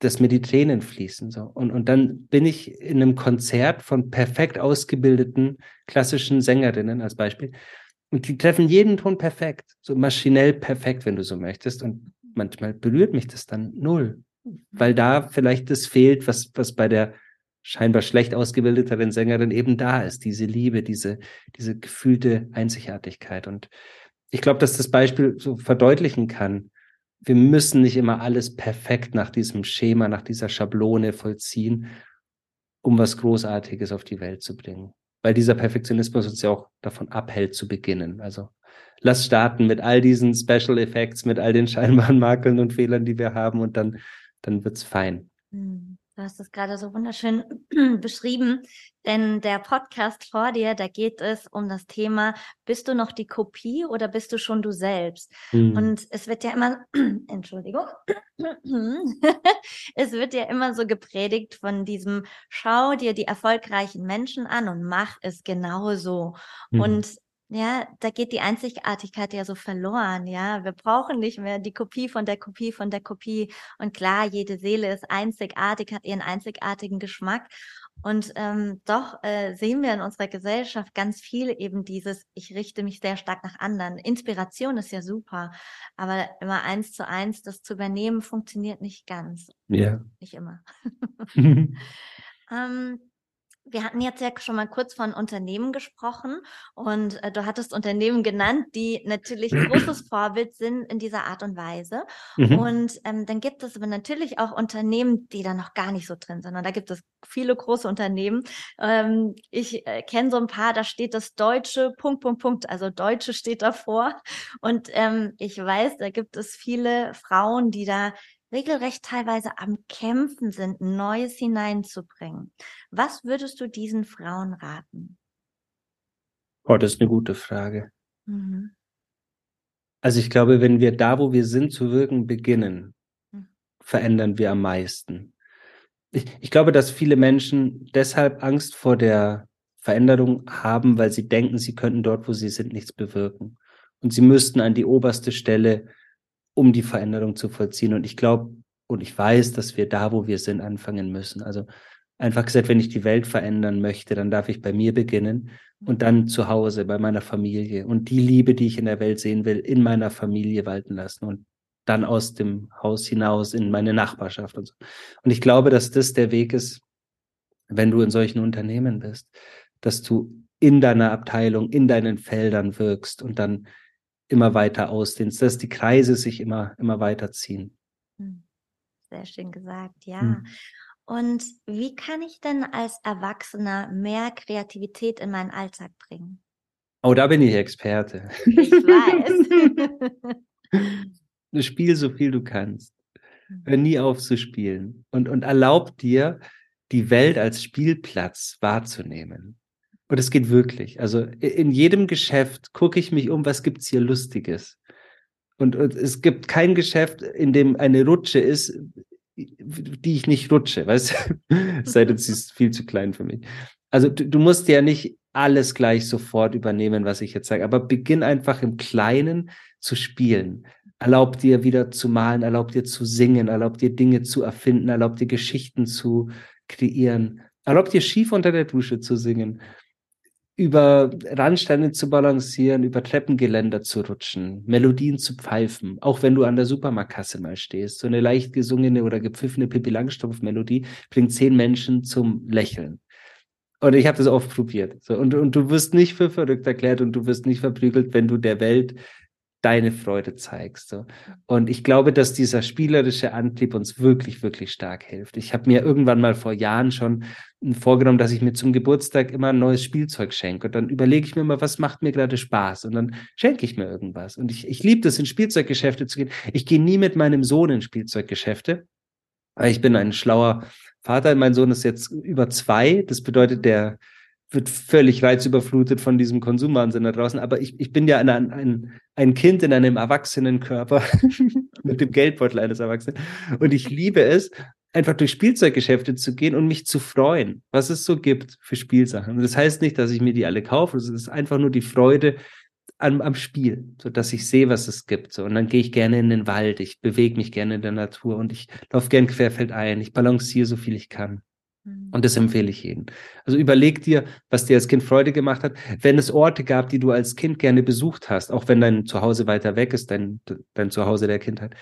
dass mir die Tränen fließen. So. Und, und dann bin ich in einem Konzert von perfekt ausgebildeten klassischen Sängerinnen als Beispiel. Und die treffen jeden Ton perfekt, so maschinell perfekt, wenn du so möchtest. Und manchmal berührt mich das dann null, weil da vielleicht das fehlt, was, was bei der scheinbar schlecht ausgebildeteren Sängerin eben da ist, diese Liebe, diese, diese gefühlte Einzigartigkeit. Und ich glaube, dass das Beispiel so verdeutlichen kann, wir müssen nicht immer alles perfekt nach diesem Schema, nach dieser Schablone vollziehen, um was Großartiges auf die Welt zu bringen. Weil dieser Perfektionismus uns ja auch davon abhält zu beginnen. Also lass starten mit all diesen Special Effects, mit all den scheinbaren Makeln und Fehlern, die wir haben und dann, dann wird's fein. Mhm. Du hast es gerade so wunderschön beschrieben, denn der Podcast vor dir, da geht es um das Thema, bist du noch die Kopie oder bist du schon du selbst? Mhm. Und es wird ja immer, Entschuldigung, es wird ja immer so gepredigt von diesem, schau dir die erfolgreichen Menschen an und mach es genauso. Mhm. Und ja, da geht die Einzigartigkeit ja so verloren, ja. Wir brauchen nicht mehr die Kopie von der Kopie von der Kopie. Und klar, jede Seele ist einzigartig, hat ihren einzigartigen Geschmack. Und ähm, doch äh, sehen wir in unserer Gesellschaft ganz viel eben dieses, ich richte mich sehr stark nach anderen. Inspiration ist ja super, aber immer eins zu eins das zu übernehmen, funktioniert nicht ganz. Ja. Nicht immer. ähm, wir hatten jetzt ja schon mal kurz von Unternehmen gesprochen und äh, du hattest Unternehmen genannt, die natürlich großes Vorbild sind in dieser Art und Weise. Mhm. Und ähm, dann gibt es aber natürlich auch Unternehmen, die da noch gar nicht so drin sind. Und da gibt es viele große Unternehmen. Ähm, ich äh, kenne so ein paar, da steht das Deutsche, Punkt, Punkt, Punkt. Also Deutsche steht davor. Und ähm, ich weiß, da gibt es viele Frauen, die da regelrecht teilweise am Kämpfen sind, Neues hineinzubringen. Was würdest du diesen Frauen raten? Oh, das ist eine gute Frage. Mhm. Also ich glaube, wenn wir da, wo wir sind, zu wirken beginnen, mhm. verändern wir am meisten. Ich, ich glaube, dass viele Menschen deshalb Angst vor der Veränderung haben, weil sie denken, sie könnten dort, wo sie sind, nichts bewirken. Und sie müssten an die oberste Stelle um die Veränderung zu vollziehen. Und ich glaube und ich weiß, dass wir da, wo wir sind, anfangen müssen. Also einfach gesagt, wenn ich die Welt verändern möchte, dann darf ich bei mir beginnen und dann zu Hause, bei meiner Familie und die Liebe, die ich in der Welt sehen will, in meiner Familie walten lassen und dann aus dem Haus hinaus in meine Nachbarschaft und so. Und ich glaube, dass das der Weg ist, wenn du in solchen Unternehmen bist, dass du in deiner Abteilung, in deinen Feldern wirkst und dann immer weiter ausdehnst, dass die Kreise sich immer, immer weiter ziehen. Hm. Sehr schön gesagt, ja. Hm. Und wie kann ich denn als Erwachsener mehr Kreativität in meinen Alltag bringen? Oh, da bin ich Experte. Ich weiß. Spiel so viel du kannst. Hm. Hör nie auf zu spielen und, und erlaub dir, die Welt als Spielplatz wahrzunehmen. Und es geht wirklich. Also in jedem Geschäft gucke ich mich um, was gibt's hier Lustiges. Und, und, es gibt kein Geschäft, in dem eine Rutsche ist, die ich nicht rutsche, weißt du? Sei denn, sie ist viel zu klein für mich. Also du, du musst ja nicht alles gleich sofort übernehmen, was ich jetzt sage, aber beginn einfach im Kleinen zu spielen. Erlaub dir wieder zu malen, erlaub dir zu singen, erlaub dir Dinge zu erfinden, erlaub dir Geschichten zu kreieren, erlaub dir schief unter der Dusche zu singen über Randsteine zu balancieren, über Treppengeländer zu rutschen, Melodien zu pfeifen, auch wenn du an der Supermarktkasse mal stehst. So eine leicht gesungene oder gepfiffene Pippi Langstrumpf-Melodie bringt zehn Menschen zum Lächeln. Und ich habe das oft probiert. So, und, und du wirst nicht für verrückt erklärt und du wirst nicht verprügelt, wenn du der Welt deine Freude zeigst. So. Und ich glaube, dass dieser spielerische Antrieb uns wirklich, wirklich stark hilft. Ich habe mir irgendwann mal vor Jahren schon vorgenommen, dass ich mir zum Geburtstag immer ein neues Spielzeug schenke. Und dann überlege ich mir mal, was macht mir gerade Spaß? Und dann schenke ich mir irgendwas. Und ich, ich liebe es, in Spielzeuggeschäfte zu gehen. Ich gehe nie mit meinem Sohn in Spielzeuggeschäfte, weil ich bin ein schlauer Vater. Mein Sohn ist jetzt über zwei. Das bedeutet, der wird völlig reizüberflutet von diesem Konsumwahnsinn da draußen. Aber ich, ich bin ja ein, ein, ein Kind in einem Erwachsenenkörper mit dem Geldbeutel eines Erwachsenen. Und ich liebe es, einfach durch Spielzeuggeschäfte zu gehen und mich zu freuen, was es so gibt für Spielsachen. Das heißt nicht, dass ich mir die alle kaufe, es ist einfach nur die Freude am, am Spiel, so dass ich sehe, was es gibt. So. Und dann gehe ich gerne in den Wald, ich bewege mich gerne in der Natur und ich laufe gern querfeldein, ich balanciere so viel ich kann. Mhm. Und das empfehle ich jedem. Also überleg dir, was dir als Kind Freude gemacht hat. Wenn es Orte gab, die du als Kind gerne besucht hast, auch wenn dein Zuhause weiter weg ist, dein, dein Zuhause der Kindheit,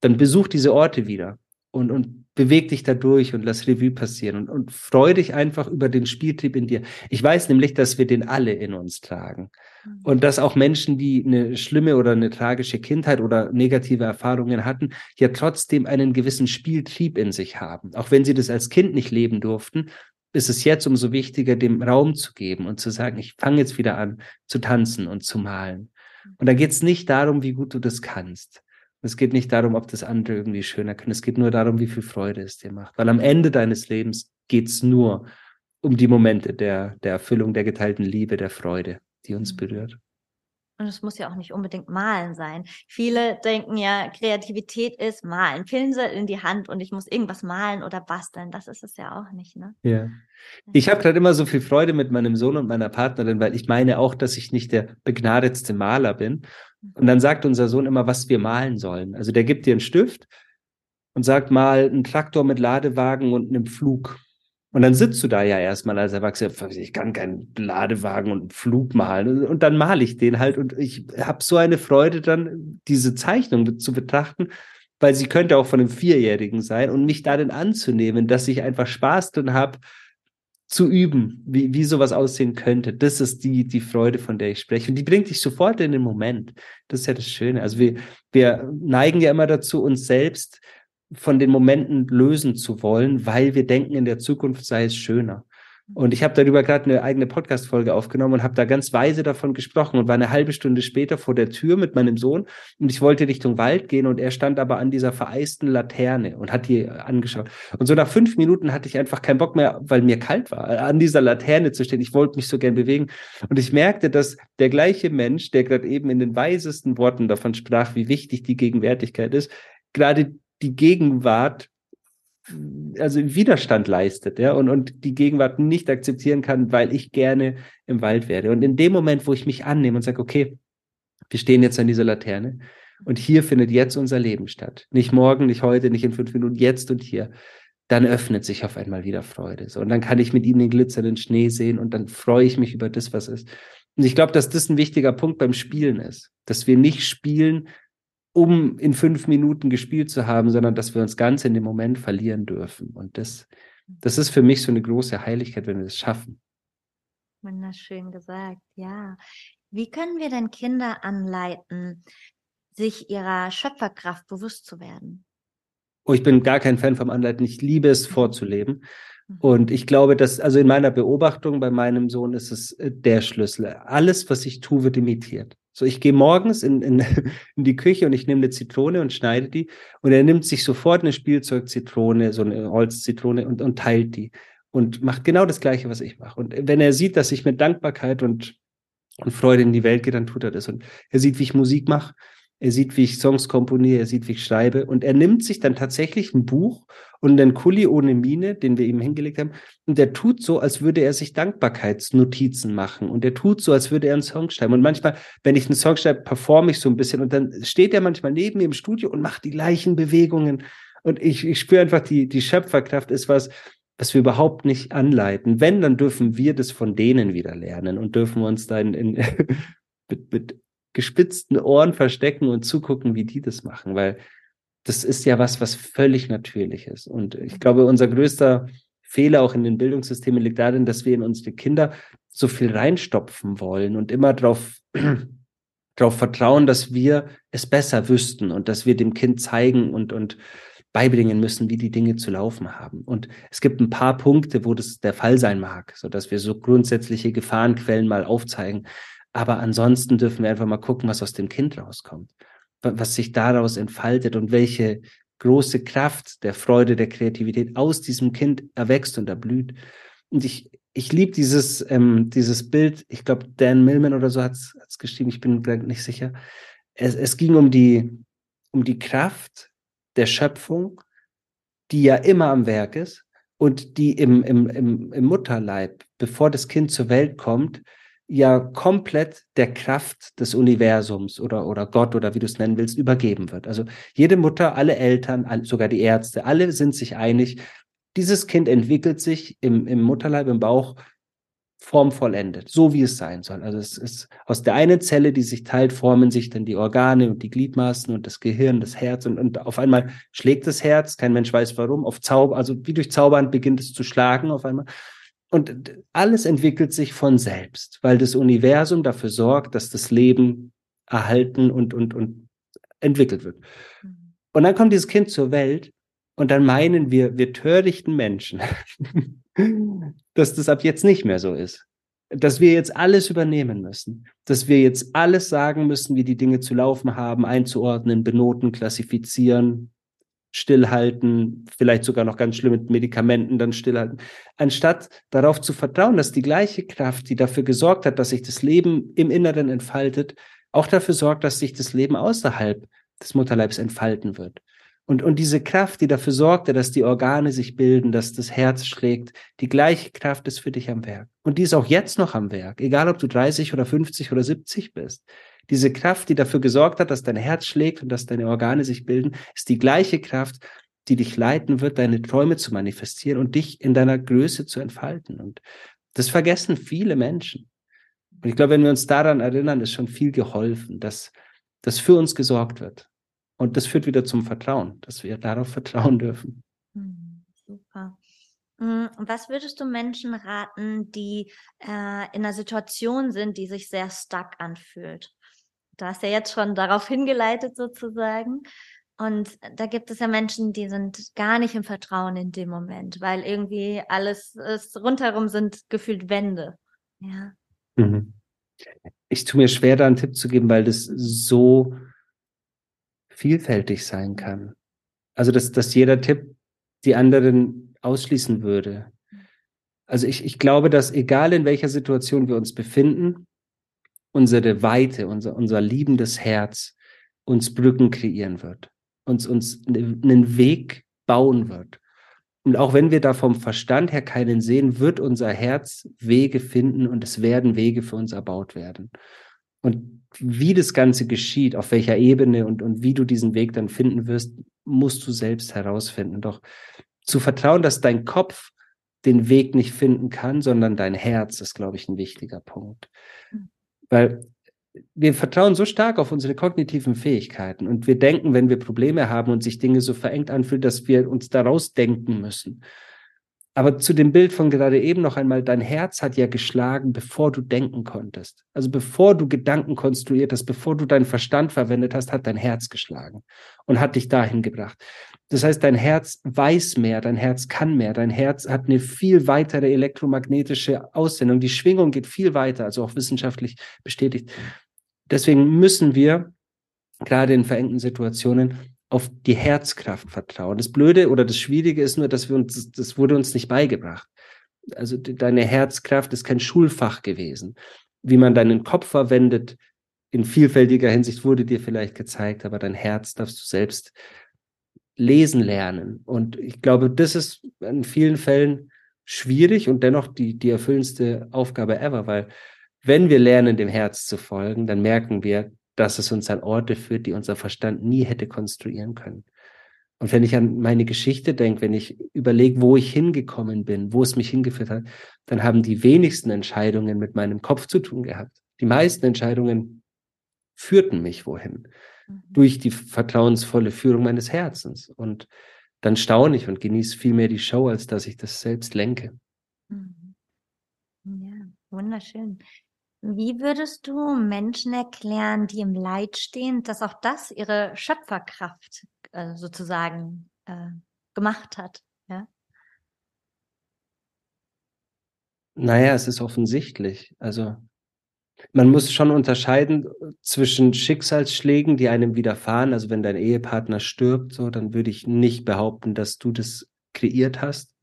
dann besuch diese Orte wieder und, und beweg dich da durch und lass Revue passieren und, und freu dich einfach über den Spieltrieb in dir. Ich weiß nämlich, dass wir den alle in uns tragen. Mhm. Und dass auch Menschen, die eine schlimme oder eine tragische Kindheit oder negative Erfahrungen hatten, ja trotzdem einen gewissen Spieltrieb in sich haben. Auch wenn sie das als Kind nicht leben durften, ist es jetzt umso wichtiger, dem Raum zu geben und zu sagen, ich fange jetzt wieder an zu tanzen und zu malen. Und da geht es nicht darum, wie gut du das kannst. Es geht nicht darum, ob das andere irgendwie schöner können. Es geht nur darum, wie viel Freude es dir macht. Weil am Ende deines Lebens geht es nur um die Momente der, der Erfüllung, der geteilten Liebe, der Freude, die uns mhm. berührt. Und es muss ja auch nicht unbedingt malen sein. Viele denken ja, Kreativität ist malen, Pinsel in die Hand und ich muss irgendwas malen oder basteln. Das ist es ja auch nicht, ne? Ja. Ich habe gerade immer so viel Freude mit meinem Sohn und meiner Partnerin, weil ich meine auch, dass ich nicht der begnadetste Maler bin. Und dann sagt unser Sohn immer, was wir malen sollen. Also der gibt dir einen Stift und sagt mal einen Traktor mit Ladewagen und einem Flug. Und dann sitzt du da ja erstmal als Erwachsener, ich kann keinen Ladewagen und einen Flug malen. Und dann male ich den halt und ich habe so eine Freude dann, diese Zeichnung zu betrachten, weil sie könnte auch von einem Vierjährigen sein und mich darin anzunehmen, dass ich einfach Spaß drin habe, zu üben, wie, wie sowas aussehen könnte. Das ist die, die Freude, von der ich spreche. Und die bringt dich sofort in den Moment. Das ist ja das Schöne. Also wir, wir neigen ja immer dazu, uns selbst von den Momenten lösen zu wollen, weil wir denken, in der Zukunft sei es schöner. Und ich habe darüber gerade eine eigene Podcast-Folge aufgenommen und habe da ganz weise davon gesprochen und war eine halbe Stunde später vor der Tür mit meinem Sohn und ich wollte Richtung Wald gehen und er stand aber an dieser vereisten Laterne und hat die angeschaut. Und so nach fünf Minuten hatte ich einfach keinen Bock mehr, weil mir kalt war, an dieser Laterne zu stehen. Ich wollte mich so gern bewegen. Und ich merkte, dass der gleiche Mensch, der gerade eben in den weisesten Worten davon sprach, wie wichtig die Gegenwärtigkeit ist, gerade die Gegenwart also Widerstand leistet, ja, und, und die Gegenwart nicht akzeptieren kann, weil ich gerne im Wald werde. Und in dem Moment, wo ich mich annehme und sage, okay, wir stehen jetzt an dieser Laterne und hier findet jetzt unser Leben statt. Nicht morgen, nicht heute, nicht in fünf Minuten, jetzt und hier. Dann öffnet sich auf einmal wieder Freude. So, und dann kann ich mit ihm den glitzernden Schnee sehen und dann freue ich mich über das, was ist. Und ich glaube, dass das ein wichtiger Punkt beim Spielen ist, dass wir nicht spielen, um in fünf Minuten gespielt zu haben, sondern dass wir uns ganz in dem Moment verlieren dürfen. Und das, das ist für mich so eine große Heiligkeit, wenn wir das schaffen. Wunderschön gesagt, ja. Wie können wir denn Kinder anleiten, sich ihrer Schöpferkraft bewusst zu werden? Oh, ich bin gar kein Fan vom Anleiten. Ich liebe es vorzuleben. Mhm. Und ich glaube, dass, also in meiner Beobachtung bei meinem Sohn ist es äh, der Schlüssel. Alles, was ich tue, wird imitiert. So, ich gehe morgens in, in, in die Küche und ich nehme eine Zitrone und schneide die und er nimmt sich sofort eine Spielzeugzitrone, so eine Holzzitrone und, und teilt die und macht genau das Gleiche, was ich mache. Und wenn er sieht, dass ich mit Dankbarkeit und, und Freude in die Welt gehe, dann tut er das. Und er sieht, wie ich Musik mache, er sieht, wie ich Songs komponiere, er sieht, wie ich schreibe und er nimmt sich dann tatsächlich ein Buch und einen Kuli ohne Mine, den wir ihm hingelegt haben, und der tut so, als würde er sich Dankbarkeitsnotizen machen und er tut so, als würde er einen Song schreiben. Und manchmal, wenn ich einen Song schreibe, performe ich so ein bisschen und dann steht er manchmal neben mir im Studio und macht die gleichen Bewegungen. Und ich, ich spüre einfach, die, die Schöpferkraft ist was, was wir überhaupt nicht anleiten. Wenn, dann dürfen wir das von denen wieder lernen und dürfen uns dann in, mit, mit gespitzten Ohren verstecken und zugucken, wie die das machen, weil das ist ja was, was völlig natürlich ist. Und ich glaube, unser größter Fehler auch in den Bildungssystemen liegt darin, dass wir in unsere Kinder so viel reinstopfen wollen und immer darauf darauf vertrauen, dass wir es besser wüssten und dass wir dem Kind zeigen und, und beibringen müssen, wie die Dinge zu laufen haben. Und es gibt ein paar Punkte, wo das der Fall sein mag, so dass wir so grundsätzliche Gefahrenquellen mal aufzeigen. Aber ansonsten dürfen wir einfach mal gucken, was aus dem Kind rauskommt was sich daraus entfaltet und welche große Kraft der Freude, der Kreativität aus diesem Kind erwächst und erblüht. Und ich, ich liebe dieses, ähm, dieses Bild, ich glaube, Dan Millman oder so hat es geschrieben, ich bin nicht sicher. Es, es ging um die, um die Kraft der Schöpfung, die ja immer am Werk ist und die im, im, im, im Mutterleib, bevor das Kind zur Welt kommt, ja komplett der Kraft des Universums oder, oder Gott oder wie du es nennen willst, übergeben wird. Also jede Mutter, alle Eltern, sogar die Ärzte, alle sind sich einig, dieses Kind entwickelt sich im, im Mutterleib, im Bauch formvollendet, so wie es sein soll. Also es ist aus der einen Zelle, die sich teilt, formen sich dann die Organe und die Gliedmaßen und das Gehirn, das Herz und, und auf einmal schlägt das Herz, kein Mensch weiß warum, auf Zauber, also wie durch Zaubern beginnt es zu schlagen auf einmal und alles entwickelt sich von selbst, weil das Universum dafür sorgt, dass das Leben erhalten und, und, und entwickelt wird. Mhm. Und dann kommt dieses Kind zur Welt und dann meinen wir, wir törichten Menschen, dass das ab jetzt nicht mehr so ist. Dass wir jetzt alles übernehmen müssen. Dass wir jetzt alles sagen müssen, wie die Dinge zu laufen haben, einzuordnen, benoten, klassifizieren, stillhalten, vielleicht sogar noch ganz schlimm mit Medikamenten dann stillhalten, anstatt darauf zu vertrauen, dass die gleiche Kraft, die dafür gesorgt hat, dass sich das Leben im Inneren entfaltet, auch dafür sorgt, dass sich das Leben außerhalb des Mutterleibs entfalten wird. Und, und diese Kraft, die dafür sorgte, dass die Organe sich bilden, dass das Herz schlägt, die gleiche Kraft ist für dich am Werk. Und die ist auch jetzt noch am Werk, egal ob du 30 oder 50 oder 70 bist. Diese Kraft, die dafür gesorgt hat, dass dein Herz schlägt und dass deine Organe sich bilden, ist die gleiche Kraft, die dich leiten wird, deine Träume zu manifestieren und dich in deiner Größe zu entfalten. Und das vergessen viele Menschen. Und ich glaube, wenn wir uns daran erinnern, ist schon viel geholfen, dass, dass für uns gesorgt wird. Und das führt wieder zum Vertrauen, dass wir darauf vertrauen dürfen. Hm, super. Mm, was würdest du Menschen raten, die äh, in einer Situation sind, die sich sehr stuck anfühlt? Du hast ja jetzt schon darauf hingeleitet sozusagen. Und da gibt es ja Menschen, die sind gar nicht im Vertrauen in dem Moment, weil irgendwie alles ist, rundherum sind gefühlt Wände. Ja. Mhm. Ich tue mir schwer, da einen Tipp zu geben, weil das so vielfältig sein kann. Also, dass, dass jeder Tipp die anderen ausschließen würde. Also ich, ich glaube, dass egal in welcher Situation wir uns befinden, unsere Weite, unser, unser liebendes Herz uns Brücken kreieren wird uns, uns einen Weg bauen wird. Und auch wenn wir da vom Verstand her keinen sehen, wird unser Herz Wege finden und es werden Wege für uns erbaut werden. Und wie das Ganze geschieht, auf welcher Ebene und, und wie du diesen Weg dann finden wirst, musst du selbst herausfinden. Doch zu vertrauen, dass dein Kopf den Weg nicht finden kann, sondern dein Herz ist, glaube ich, ein wichtiger Punkt. Weil wir vertrauen so stark auf unsere kognitiven Fähigkeiten und wir denken, wenn wir Probleme haben und sich Dinge so verengt anfühlen, dass wir uns daraus denken müssen. Aber zu dem Bild von gerade eben noch einmal, dein Herz hat ja geschlagen, bevor du denken konntest. Also bevor du Gedanken konstruiert hast, bevor du deinen Verstand verwendet hast, hat dein Herz geschlagen und hat dich dahin gebracht. Das heißt, dein Herz weiß mehr, dein Herz kann mehr, dein Herz hat eine viel weitere elektromagnetische Aussendung. Die Schwingung geht viel weiter, also auch wissenschaftlich bestätigt. Deswegen müssen wir gerade in verengten Situationen auf die Herzkraft vertrauen. Das Blöde oder das Schwierige ist nur, dass wir uns, das wurde uns nicht beigebracht. Also deine Herzkraft ist kein Schulfach gewesen. Wie man deinen Kopf verwendet, in vielfältiger Hinsicht wurde dir vielleicht gezeigt, aber dein Herz darfst du selbst lesen lernen. Und ich glaube, das ist in vielen Fällen schwierig und dennoch die, die erfüllendste Aufgabe ever, weil wenn wir lernen, dem Herz zu folgen, dann merken wir, dass es uns an Orte führt, die unser Verstand nie hätte konstruieren können. Und wenn ich an meine Geschichte denke, wenn ich überlege, wo ich hingekommen bin, wo es mich hingeführt hat, dann haben die wenigsten Entscheidungen mit meinem Kopf zu tun gehabt. Die meisten Entscheidungen führten mich wohin? Mhm. Durch die vertrauensvolle Führung meines Herzens. Und dann staune ich und genieße viel mehr die Show, als dass ich das selbst lenke. Mhm. Ja, wunderschön. Wie würdest du Menschen erklären, die im Leid stehen, dass auch das ihre Schöpferkraft äh, sozusagen äh, gemacht hat? Ja? Naja, es ist offensichtlich. Also man muss schon unterscheiden zwischen Schicksalsschlägen, die einem widerfahren. Also wenn dein Ehepartner stirbt, so, dann würde ich nicht behaupten, dass du das kreiert hast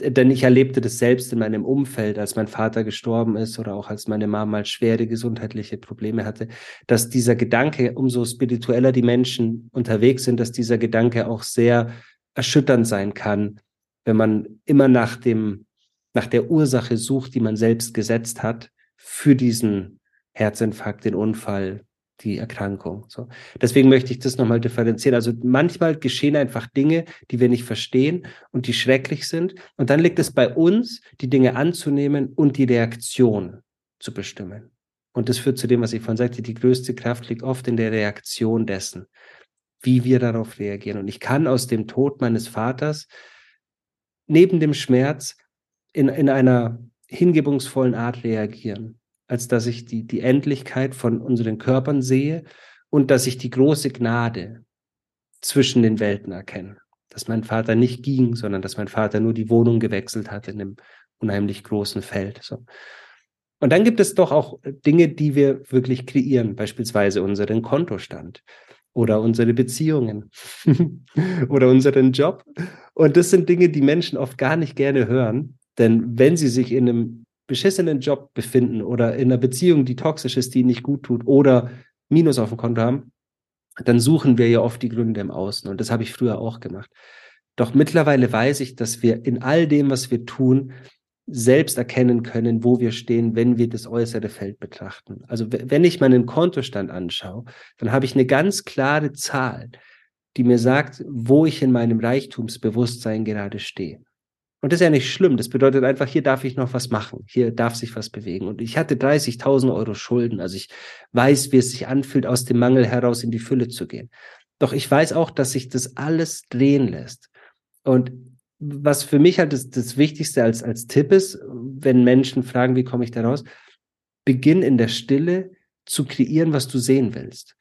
denn ich erlebte das selbst in meinem Umfeld, als mein Vater gestorben ist oder auch als meine Mama mal schwere gesundheitliche Probleme hatte, dass dieser Gedanke, umso spiritueller die Menschen unterwegs sind, dass dieser Gedanke auch sehr erschütternd sein kann, wenn man immer nach dem, nach der Ursache sucht, die man selbst gesetzt hat für diesen Herzinfarkt, den Unfall, die Erkrankung. So. Deswegen möchte ich das nochmal differenzieren. Also manchmal geschehen einfach Dinge, die wir nicht verstehen und die schrecklich sind. Und dann liegt es bei uns, die Dinge anzunehmen und die Reaktion zu bestimmen. Und das führt zu dem, was ich vorhin sagte, die größte Kraft liegt oft in der Reaktion dessen, wie wir darauf reagieren. Und ich kann aus dem Tod meines Vaters neben dem Schmerz in, in einer hingebungsvollen Art reagieren als dass ich die, die Endlichkeit von unseren Körpern sehe und dass ich die große Gnade zwischen den Welten erkenne. Dass mein Vater nicht ging, sondern dass mein Vater nur die Wohnung gewechselt hat in einem unheimlich großen Feld. So. Und dann gibt es doch auch Dinge, die wir wirklich kreieren, beispielsweise unseren Kontostand oder unsere Beziehungen oder unseren Job. Und das sind Dinge, die Menschen oft gar nicht gerne hören, denn wenn sie sich in einem beschissenen Job befinden oder in einer Beziehung, die toxisch ist, die nicht gut tut oder Minus auf dem Konto haben, dann suchen wir ja oft die Gründe im Außen. Und das habe ich früher auch gemacht. Doch mittlerweile weiß ich, dass wir in all dem, was wir tun, selbst erkennen können, wo wir stehen, wenn wir das äußere Feld betrachten. Also wenn ich meinen Kontostand anschaue, dann habe ich eine ganz klare Zahl, die mir sagt, wo ich in meinem Reichtumsbewusstsein gerade stehe. Und das ist ja nicht schlimm. Das bedeutet einfach, hier darf ich noch was machen. Hier darf sich was bewegen. Und ich hatte 30.000 Euro Schulden. Also ich weiß, wie es sich anfühlt, aus dem Mangel heraus in die Fülle zu gehen. Doch ich weiß auch, dass sich das alles drehen lässt. Und was für mich halt das, das Wichtigste als, als Tipp ist, wenn Menschen fragen, wie komme ich da raus, beginn in der Stille zu kreieren, was du sehen willst.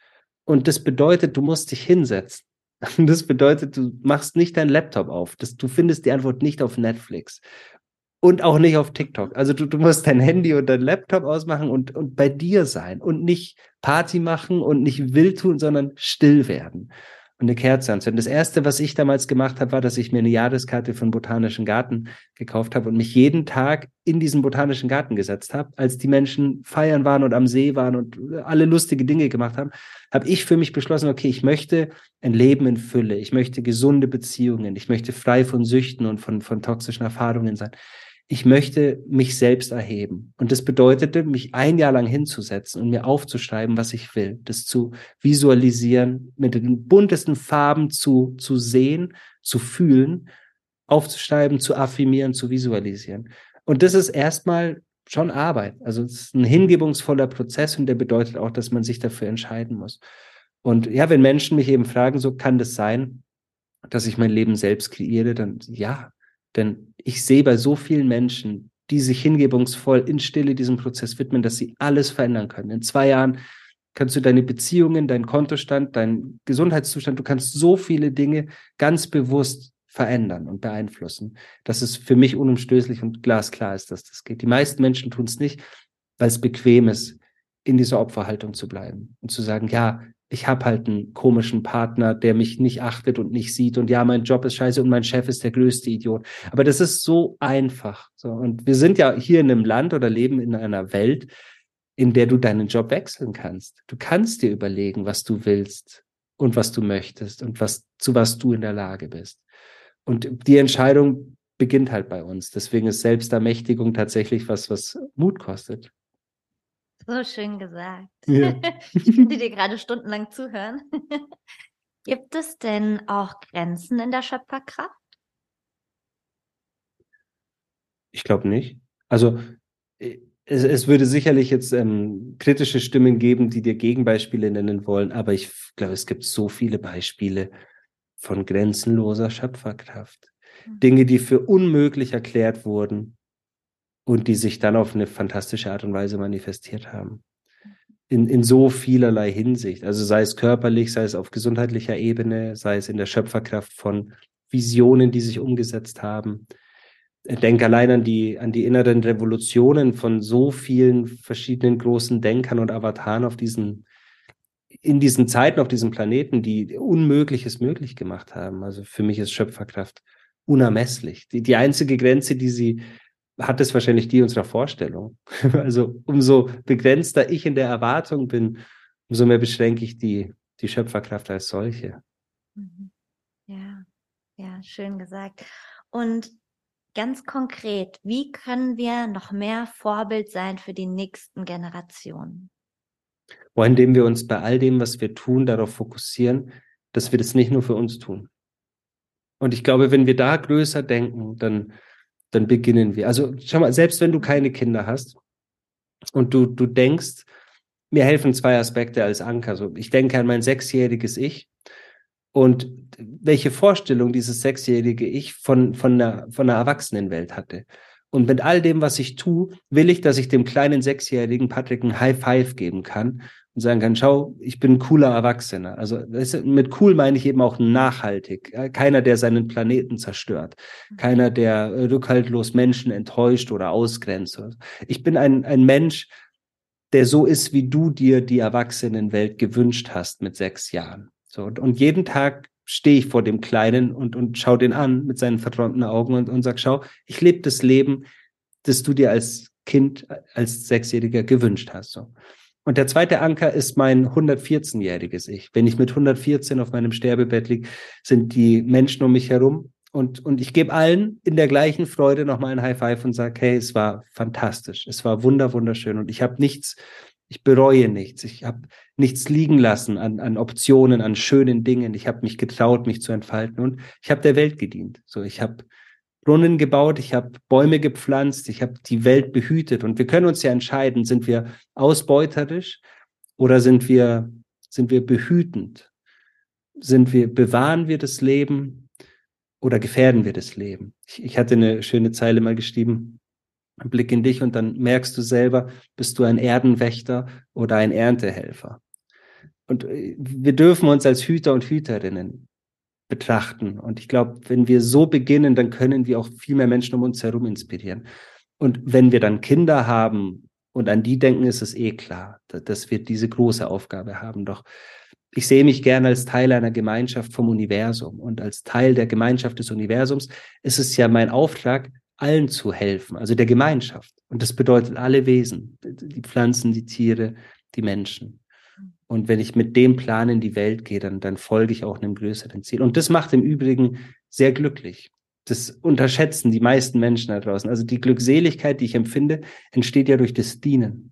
Und das bedeutet, du musst dich hinsetzen. Das bedeutet, du machst nicht deinen Laptop auf. Das, du findest die Antwort nicht auf Netflix und auch nicht auf TikTok. Also du, du musst dein Handy und dein Laptop ausmachen und, und bei dir sein und nicht Party machen und nicht wild tun, sondern still werden und eine Kerze anzünden. Das erste, was ich damals gemacht habe, war, dass ich mir eine Jahreskarte für den Botanischen Garten gekauft habe und mich jeden Tag in diesen Botanischen Garten gesetzt habe, als die Menschen feiern waren und am See waren und alle lustige Dinge gemacht haben, habe ich für mich beschlossen, okay, ich möchte ein Leben in Fülle, ich möchte gesunde Beziehungen, ich möchte frei von Süchten und von, von toxischen Erfahrungen sein ich möchte mich selbst erheben. Und das bedeutete, mich ein Jahr lang hinzusetzen und mir aufzuschreiben, was ich will, das zu visualisieren, mit den buntesten Farben zu, zu sehen, zu fühlen, aufzuschreiben, zu affirmieren, zu visualisieren. Und das ist erstmal schon Arbeit. Also es ist ein hingebungsvoller Prozess und der bedeutet auch, dass man sich dafür entscheiden muss. Und ja, wenn Menschen mich eben fragen, so kann das sein, dass ich mein Leben selbst kreiere, dann ja, denn ich sehe bei so vielen Menschen, die sich hingebungsvoll in Stille diesem Prozess widmen, dass sie alles verändern können. In zwei Jahren kannst du deine Beziehungen, deinen Kontostand, deinen Gesundheitszustand, du kannst so viele Dinge ganz bewusst verändern und beeinflussen. Das ist für mich unumstößlich und glasklar ist, dass das geht. Die meisten Menschen tun es nicht, weil es bequem ist, in dieser Opferhaltung zu bleiben und zu sagen, ja, ich habe halt einen komischen Partner, der mich nicht achtet und nicht sieht und ja, mein Job ist scheiße und mein Chef ist der größte Idiot. Aber das ist so einfach. So. Und wir sind ja hier in einem Land oder leben in einer Welt, in der du deinen Job wechseln kannst. Du kannst dir überlegen, was du willst und was du möchtest und was, zu was du in der Lage bist. Und die Entscheidung beginnt halt bei uns. Deswegen ist Selbstermächtigung tatsächlich was, was Mut kostet. So schön gesagt. Ja. ich könnte dir gerade stundenlang zuhören. Gibt es denn auch Grenzen in der Schöpferkraft? Ich glaube nicht. Also äh, es, es, würde sicherlich jetzt ähm, kritische Stimmen geben, die dir Gegenbeispiele nennen wollen, aber ich glaube, es gibt so viele Beispiele von grenzenloser Schöpferkraft. Mhm. Dinge, die für unmöglich erklärt wurden, und die sich dann auf eine fantastische Art und Weise manifestiert haben. In, in so vielerlei Hinsicht. Also sei es körperlich, sei es auf gesundheitlicher Ebene, sei es in der Schöpferkraft von Visionen, die sich umgesetzt haben. Denk allein an die, an die inneren Revolutionen von so vielen verschiedenen großen Denkern und Avataren auf diesen, in diesen Zeiten auf diesem Planeten, die Unmögliches möglich gemacht haben. Also für mich ist Schöpferkraft unermesslich. Die, die einzige Grenze, die sie, hat es wahrscheinlich die unserer Vorstellung. Also umso begrenzter ich in der Erwartung bin, umso mehr beschränke ich die, die Schöpferkraft als solche. Mhm. Ja, ja, schön gesagt. Und ganz konkret, wie können wir noch mehr Vorbild sein für die nächsten Generationen? Oh, indem wir uns bei all dem, was wir tun, darauf fokussieren, dass wir das nicht nur für uns tun. Und ich glaube, wenn wir da größer denken, dann dann beginnen wir. Also schau mal, selbst wenn du keine Kinder hast und du, du denkst, mir helfen zwei Aspekte als Anker. So, ich denke an mein sechsjähriges Ich und welche Vorstellung dieses sechsjährige Ich von, von, einer, von einer Erwachsenenwelt hatte. Und mit all dem, was ich tue, will ich, dass ich dem kleinen sechsjährigen Patrick ein High Five geben kann und sagen kann, schau, ich bin ein cooler Erwachsener. Also mit cool meine ich eben auch nachhaltig. Keiner, der seinen Planeten zerstört. Mhm. Keiner, der rückhaltlos Menschen enttäuscht oder ausgrenzt. Ich bin ein, ein Mensch, der so ist, wie du dir die Erwachsenenwelt gewünscht hast mit sechs Jahren. So, und jeden Tag stehe ich vor dem Kleinen und, und schau den an mit seinen verträumten Augen und, und sag, schau, ich lebe das Leben, das du dir als Kind, als Sechsjähriger gewünscht hast. So. Und der zweite Anker ist mein 114-jähriges Ich. Wenn ich mit 114 auf meinem Sterbebett liege, sind die Menschen um mich herum und, und ich gebe allen in der gleichen Freude nochmal ein High Five und sage, hey, es war fantastisch, es war wunder, wunderschön und ich habe nichts, ich bereue nichts, ich habe nichts liegen lassen an, an Optionen, an schönen Dingen. Ich habe mich getraut, mich zu entfalten und ich habe der Welt gedient. So, ich habe Brunnen gebaut, ich habe Bäume gepflanzt, ich habe die Welt behütet. Und wir können uns ja entscheiden, sind wir ausbeuterisch oder sind wir, sind wir behütend? Sind wir, bewahren wir das Leben oder gefährden wir das Leben? Ich, ich hatte eine schöne Zeile mal geschrieben, ein Blick in dich und dann merkst du selber, bist du ein Erdenwächter oder ein Erntehelfer. Und äh, wir dürfen uns als Hüter und Hüterinnen betrachten. Und ich glaube, wenn wir so beginnen, dann können wir auch viel mehr Menschen um uns herum inspirieren. Und wenn wir dann Kinder haben und an die denken, ist es eh klar, dass wir diese große Aufgabe haben. Doch ich sehe mich gerne als Teil einer Gemeinschaft vom Universum. Und als Teil der Gemeinschaft des Universums ist es ja mein Auftrag, allen zu helfen, also der Gemeinschaft. Und das bedeutet alle Wesen, die Pflanzen, die Tiere, die Menschen. Und wenn ich mit dem Plan in die Welt gehe, dann, dann folge ich auch einem größeren Ziel. Und das macht im Übrigen sehr glücklich. Das unterschätzen die meisten Menschen da draußen. Also die Glückseligkeit, die ich empfinde, entsteht ja durch das Dienen.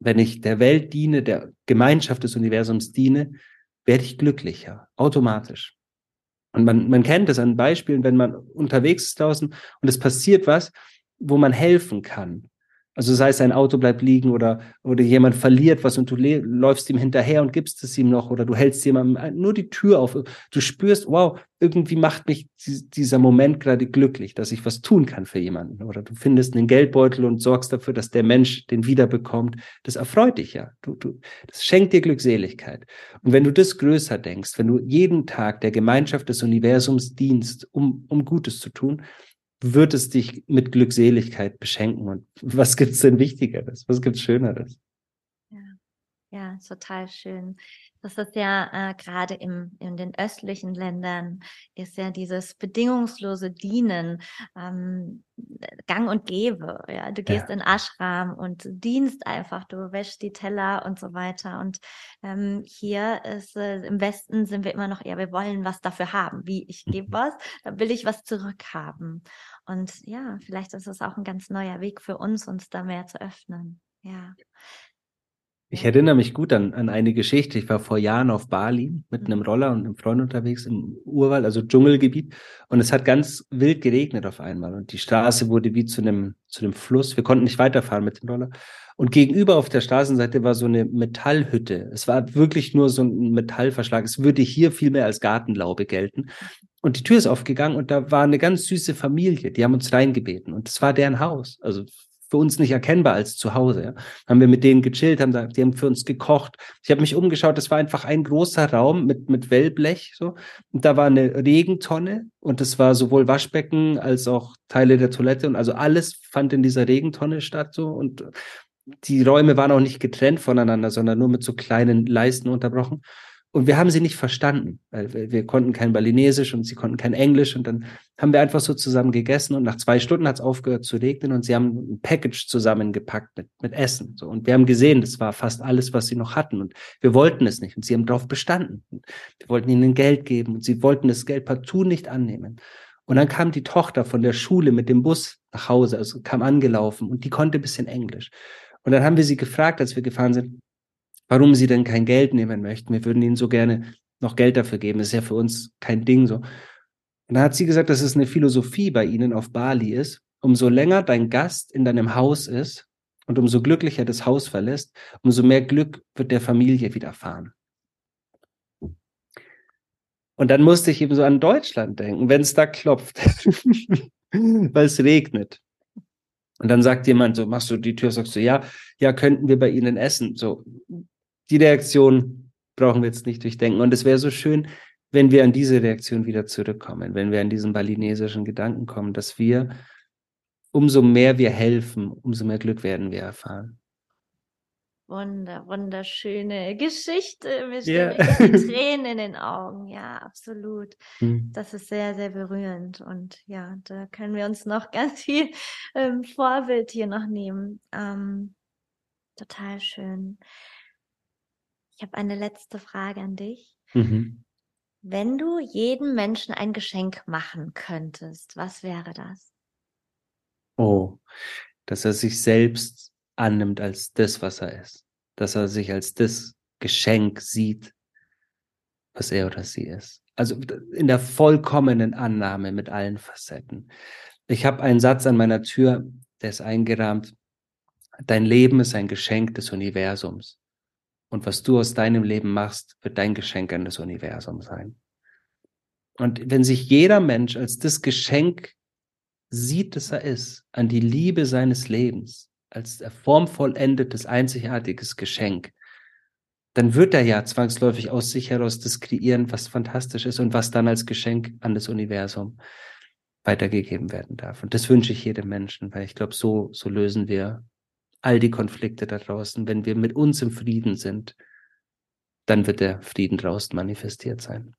Wenn ich der Welt diene, der Gemeinschaft des Universums diene, werde ich glücklicher, automatisch. Und man, man kennt es an Beispielen, wenn man unterwegs ist draußen und es passiert was, wo man helfen kann. Also sei es ein Auto bleibt liegen oder, oder jemand verliert was und du läufst ihm hinterher und gibst es ihm noch oder du hältst jemandem nur die Tür auf. Du spürst, wow, irgendwie macht mich dieser Moment gerade glücklich, dass ich was tun kann für jemanden. Oder du findest einen Geldbeutel und sorgst dafür, dass der Mensch den wiederbekommt. Das erfreut dich ja. Du, du, das schenkt dir Glückseligkeit. Und wenn du das größer denkst, wenn du jeden Tag der Gemeinschaft des Universums dienst, um, um Gutes zu tun, wird es dich mit Glückseligkeit beschenken. Und was gibt's denn Wichtigeres? Was gibt's Schöneres? Ja, ja total schön. Das ist ja äh, gerade im, in den östlichen Ländern ist ja dieses bedingungslose Dienen ähm, gang und gäbe. Ja, du gehst ja. in Ashram und dienst einfach, du wäschst die Teller und so weiter. Und ähm, hier ist äh, im Westen sind wir immer noch eher, wir wollen was dafür haben. Wie ich gebe mhm. was, dann will ich was zurückhaben. Und ja, vielleicht ist es auch ein ganz neuer Weg für uns, uns da mehr zu öffnen. Ja. Ich erinnere mich gut an, an eine Geschichte. Ich war vor Jahren auf Bali mit einem mhm. Roller und einem Freund unterwegs im Urwald, also Dschungelgebiet. Und es hat ganz wild geregnet auf einmal. Und die Straße wurde wie zu einem, zu einem Fluss. Wir konnten nicht weiterfahren mit dem Roller. Und gegenüber auf der Straßenseite war so eine Metallhütte. Es war wirklich nur so ein Metallverschlag. Es würde hier viel mehr als Gartenlaube gelten. Und die Tür ist aufgegangen und da war eine ganz süße Familie. Die haben uns reingebeten. Und das war deren Haus. Also für uns nicht erkennbar als zu Hause. Ja. Haben wir mit denen gechillt, haben da, die haben für uns gekocht. Ich habe mich umgeschaut, das war einfach ein großer Raum mit, mit Wellblech. So. Und da war eine Regentonne und das war sowohl Waschbecken als auch Teile der Toilette. Und also alles fand in dieser Regentonne statt. So. Und die Räume waren auch nicht getrennt voneinander, sondern nur mit so kleinen Leisten unterbrochen. Und wir haben sie nicht verstanden, weil wir, konnten kein Balinesisch und sie konnten kein Englisch. Und dann haben wir einfach so zusammen gegessen und nach zwei Stunden hat es aufgehört zu regnen und sie haben ein Package zusammengepackt mit, mit Essen. So. Und wir haben gesehen, das war fast alles, was sie noch hatten. Und wir wollten es nicht. Und sie haben darauf bestanden. Und wir wollten ihnen Geld geben und sie wollten das Geld partout nicht annehmen. Und dann kam die Tochter von der Schule mit dem Bus nach Hause, also kam angelaufen und die konnte ein bisschen Englisch. Und dann haben wir sie gefragt, als wir gefahren sind, warum sie denn kein Geld nehmen möchten. Wir würden ihnen so gerne noch Geld dafür geben. Das ist ja für uns kein Ding so. Und da hat sie gesagt, dass es eine Philosophie bei ihnen auf Bali ist. Umso länger dein Gast in deinem Haus ist und umso glücklicher das Haus verlässt, umso mehr Glück wird der Familie widerfahren. Und dann musste ich eben so an Deutschland denken, wenn es da klopft, weil es regnet. Und dann sagt jemand so, machst du die Tür, sagst du, ja, ja, könnten wir bei Ihnen essen. So, die Reaktion brauchen wir jetzt nicht durchdenken. Und es wäre so schön, wenn wir an diese Reaktion wieder zurückkommen, wenn wir an diesen balinesischen Gedanken kommen, dass wir, umso mehr wir helfen, umso mehr Glück werden wir erfahren. Wunder, wunderschöne Geschichte. Mir yeah. Tränen in den Augen. Ja, absolut. Mhm. Das ist sehr, sehr berührend. Und ja, da können wir uns noch ganz viel ähm, Vorbild hier noch nehmen. Ähm, total schön. Ich habe eine letzte Frage an dich. Mhm. Wenn du jedem Menschen ein Geschenk machen könntest, was wäre das? Oh, dass er sich selbst annimmt als das, was er ist. Dass er sich als das Geschenk sieht, was er oder sie ist. Also in der vollkommenen Annahme mit allen Facetten. Ich habe einen Satz an meiner Tür, der ist eingerahmt. Dein Leben ist ein Geschenk des Universums. Und was du aus deinem Leben machst, wird dein Geschenk an das Universum sein. Und wenn sich jeder Mensch als das Geschenk sieht, das er ist, an die Liebe seines Lebens, als formvollendetes, einzigartiges Geschenk, dann wird er ja zwangsläufig aus sich heraus das kreieren, was fantastisch ist und was dann als Geschenk an das Universum weitergegeben werden darf. Und das wünsche ich jedem Menschen, weil ich glaube, so, so lösen wir all die Konflikte da draußen. Wenn wir mit uns im Frieden sind, dann wird der Frieden draußen manifestiert sein.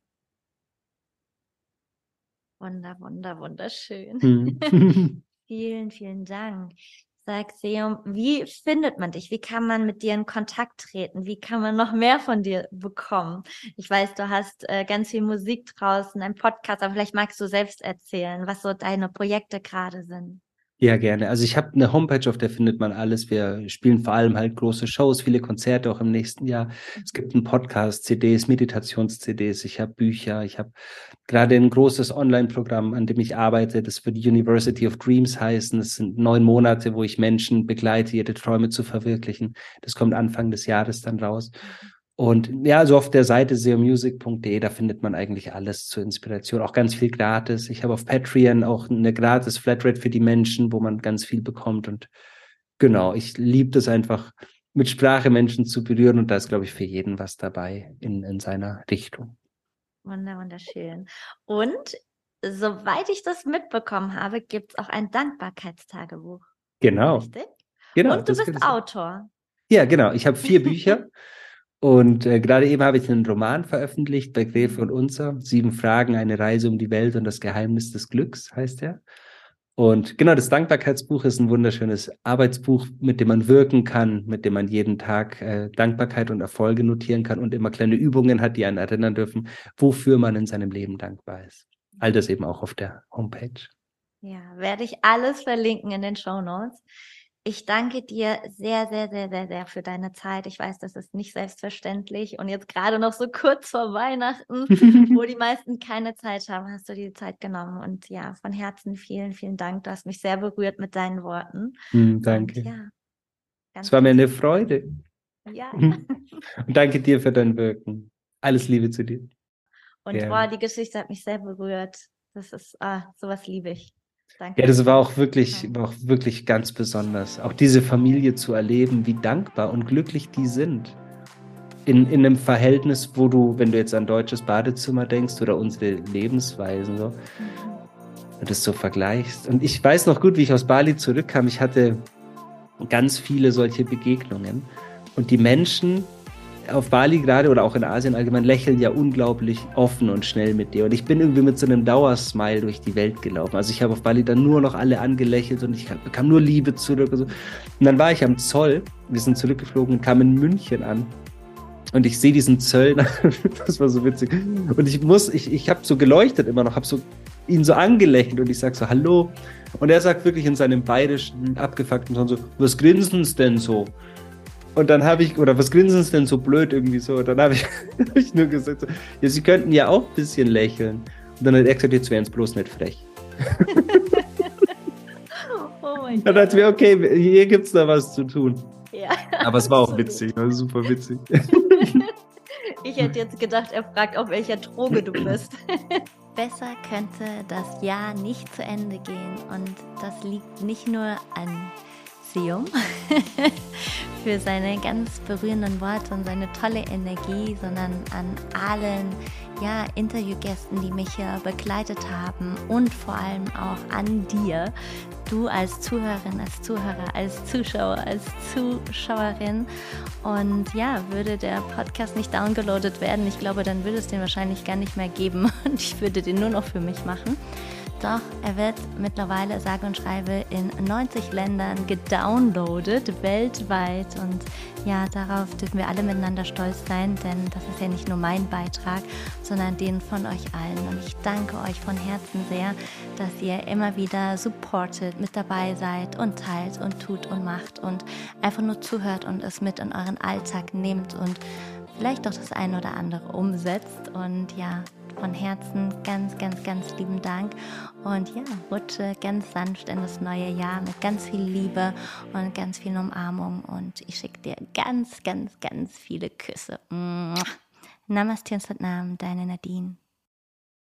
Wunder, wunder, wunderschön. Hm. vielen, vielen Dank. Sag Seum, wie findet man dich? Wie kann man mit dir in Kontakt treten? Wie kann man noch mehr von dir bekommen? Ich weiß, du hast äh, ganz viel Musik draußen, ein Podcast, aber vielleicht magst du selbst erzählen, was so deine Projekte gerade sind. Ja, gerne. Also ich habe eine Homepage, auf der findet man alles. Wir spielen vor allem halt große Shows, viele Konzerte auch im nächsten Jahr. Es gibt einen Podcast, CDs, Meditations-CDs, ich habe Bücher, ich habe gerade ein großes Online-Programm, an dem ich arbeite. Das wird University of Dreams heißen. Das sind neun Monate, wo ich Menschen begleite, ihre Träume zu verwirklichen. Das kommt Anfang des Jahres dann raus. Und ja, also auf der Seite seomusic.de, da findet man eigentlich alles zur Inspiration, auch ganz viel gratis. Ich habe auf Patreon auch eine gratis Flatrate für die Menschen, wo man ganz viel bekommt. Und genau, ich liebe das einfach, mit Sprache Menschen zu berühren. Und da ist, glaube ich, für jeden was dabei in, in seiner Richtung. Wunder, wunderschön. Und soweit ich das mitbekommen habe, gibt es auch ein Dankbarkeitstagebuch. Genau. Richtig? Genau. Und du bist Autor. Ja, genau. Ich habe vier Bücher. Und äh, gerade eben habe ich einen Roman veröffentlicht bei Gräfe und Unser. Sieben Fragen, eine Reise um die Welt und das Geheimnis des Glücks heißt er. Und genau, das Dankbarkeitsbuch ist ein wunderschönes Arbeitsbuch, mit dem man wirken kann, mit dem man jeden Tag äh, Dankbarkeit und Erfolge notieren kann und immer kleine Übungen hat, die einen erinnern dürfen, wofür man in seinem Leben dankbar ist. All das eben auch auf der Homepage. Ja, werde ich alles verlinken in den Show Notes. Ich danke dir sehr, sehr, sehr, sehr, sehr für deine Zeit. Ich weiß, das ist nicht selbstverständlich. Und jetzt gerade noch so kurz vor Weihnachten, wo die meisten keine Zeit haben, hast du die Zeit genommen. Und ja, von Herzen vielen, vielen Dank. Du hast mich sehr berührt mit deinen Worten. Mm, danke. Und, ja, es war mir eine Freude. Ja. Und danke dir für dein Wirken. Alles Liebe zu dir. Und ja. boah, die Geschichte hat mich sehr berührt. Das ist, ah, sowas liebe ich. Danke. Ja, das war auch wirklich, war auch wirklich ganz besonders. Auch diese Familie zu erleben, wie dankbar und glücklich die sind. In, in einem Verhältnis, wo du, wenn du jetzt an deutsches Badezimmer denkst oder unsere Lebensweisen so, und das so vergleichst. Und ich weiß noch gut, wie ich aus Bali zurückkam. Ich hatte ganz viele solche Begegnungen. Und die Menschen, auf Bali gerade oder auch in Asien allgemein lächeln ja unglaublich offen und schnell mit dir. Und ich bin irgendwie mit so einem Dauersmile durch die Welt gelaufen. Also ich habe auf Bali dann nur noch alle angelächelt und ich bekam nur Liebe zurück. Und, so. und dann war ich am Zoll, wir sind zurückgeflogen und kamen in München an. Und ich sehe diesen Zöllner, das war so witzig. Und ich muss, ich, ich habe so geleuchtet immer noch, habe so ihn so angelächelt und ich sage so, hallo. Und er sagt wirklich in seinem bayerischen, abgefuckten Ton so, was grinsen denn so? Und dann habe ich, oder was grinsen Sie denn so blöd irgendwie so? Und dann habe ich, hab ich nur gesagt, so, ja, Sie könnten ja auch ein bisschen lächeln. Und dann hat er gesagt, jetzt wären es bloß nicht frech. oh mein Gott. Dann dachte ich mir, okay, hier gibt es da was zu tun. Ja, Aber es war auch witzig, war super witzig. ich hätte jetzt gedacht, er fragt, auf welcher Droge du bist. Besser könnte das Jahr nicht zu Ende gehen. Und das liegt nicht nur an Museum für seine ganz berührenden Worte und seine tolle Energie, sondern an allen ja, Interviewgästen, die mich hier begleitet haben und vor allem auch an dir, du als Zuhörerin, als Zuhörer, als Zuschauer, als Zuschauerin. Und ja, würde der Podcast nicht downgeloadet werden, ich glaube, dann würde es den wahrscheinlich gar nicht mehr geben und ich würde den nur noch für mich machen. Doch er wird mittlerweile, sage und schreibe, in 90 Ländern gedownloadet, weltweit. Und ja, darauf dürfen wir alle miteinander stolz sein, denn das ist ja nicht nur mein Beitrag, sondern den von euch allen. Und ich danke euch von Herzen sehr, dass ihr immer wieder supportet, mit dabei seid und teilt und tut und macht und einfach nur zuhört und es mit in euren Alltag nehmt und vielleicht doch das eine oder andere umsetzt. Und ja, von Herzen ganz, ganz, ganz lieben Dank und ja, rutsche ganz sanft in das neue Jahr mit ganz viel Liebe und ganz viel Umarmung und ich schicke dir ganz, ganz, ganz viele Küsse. Namaste und Satnam, deine Nadine.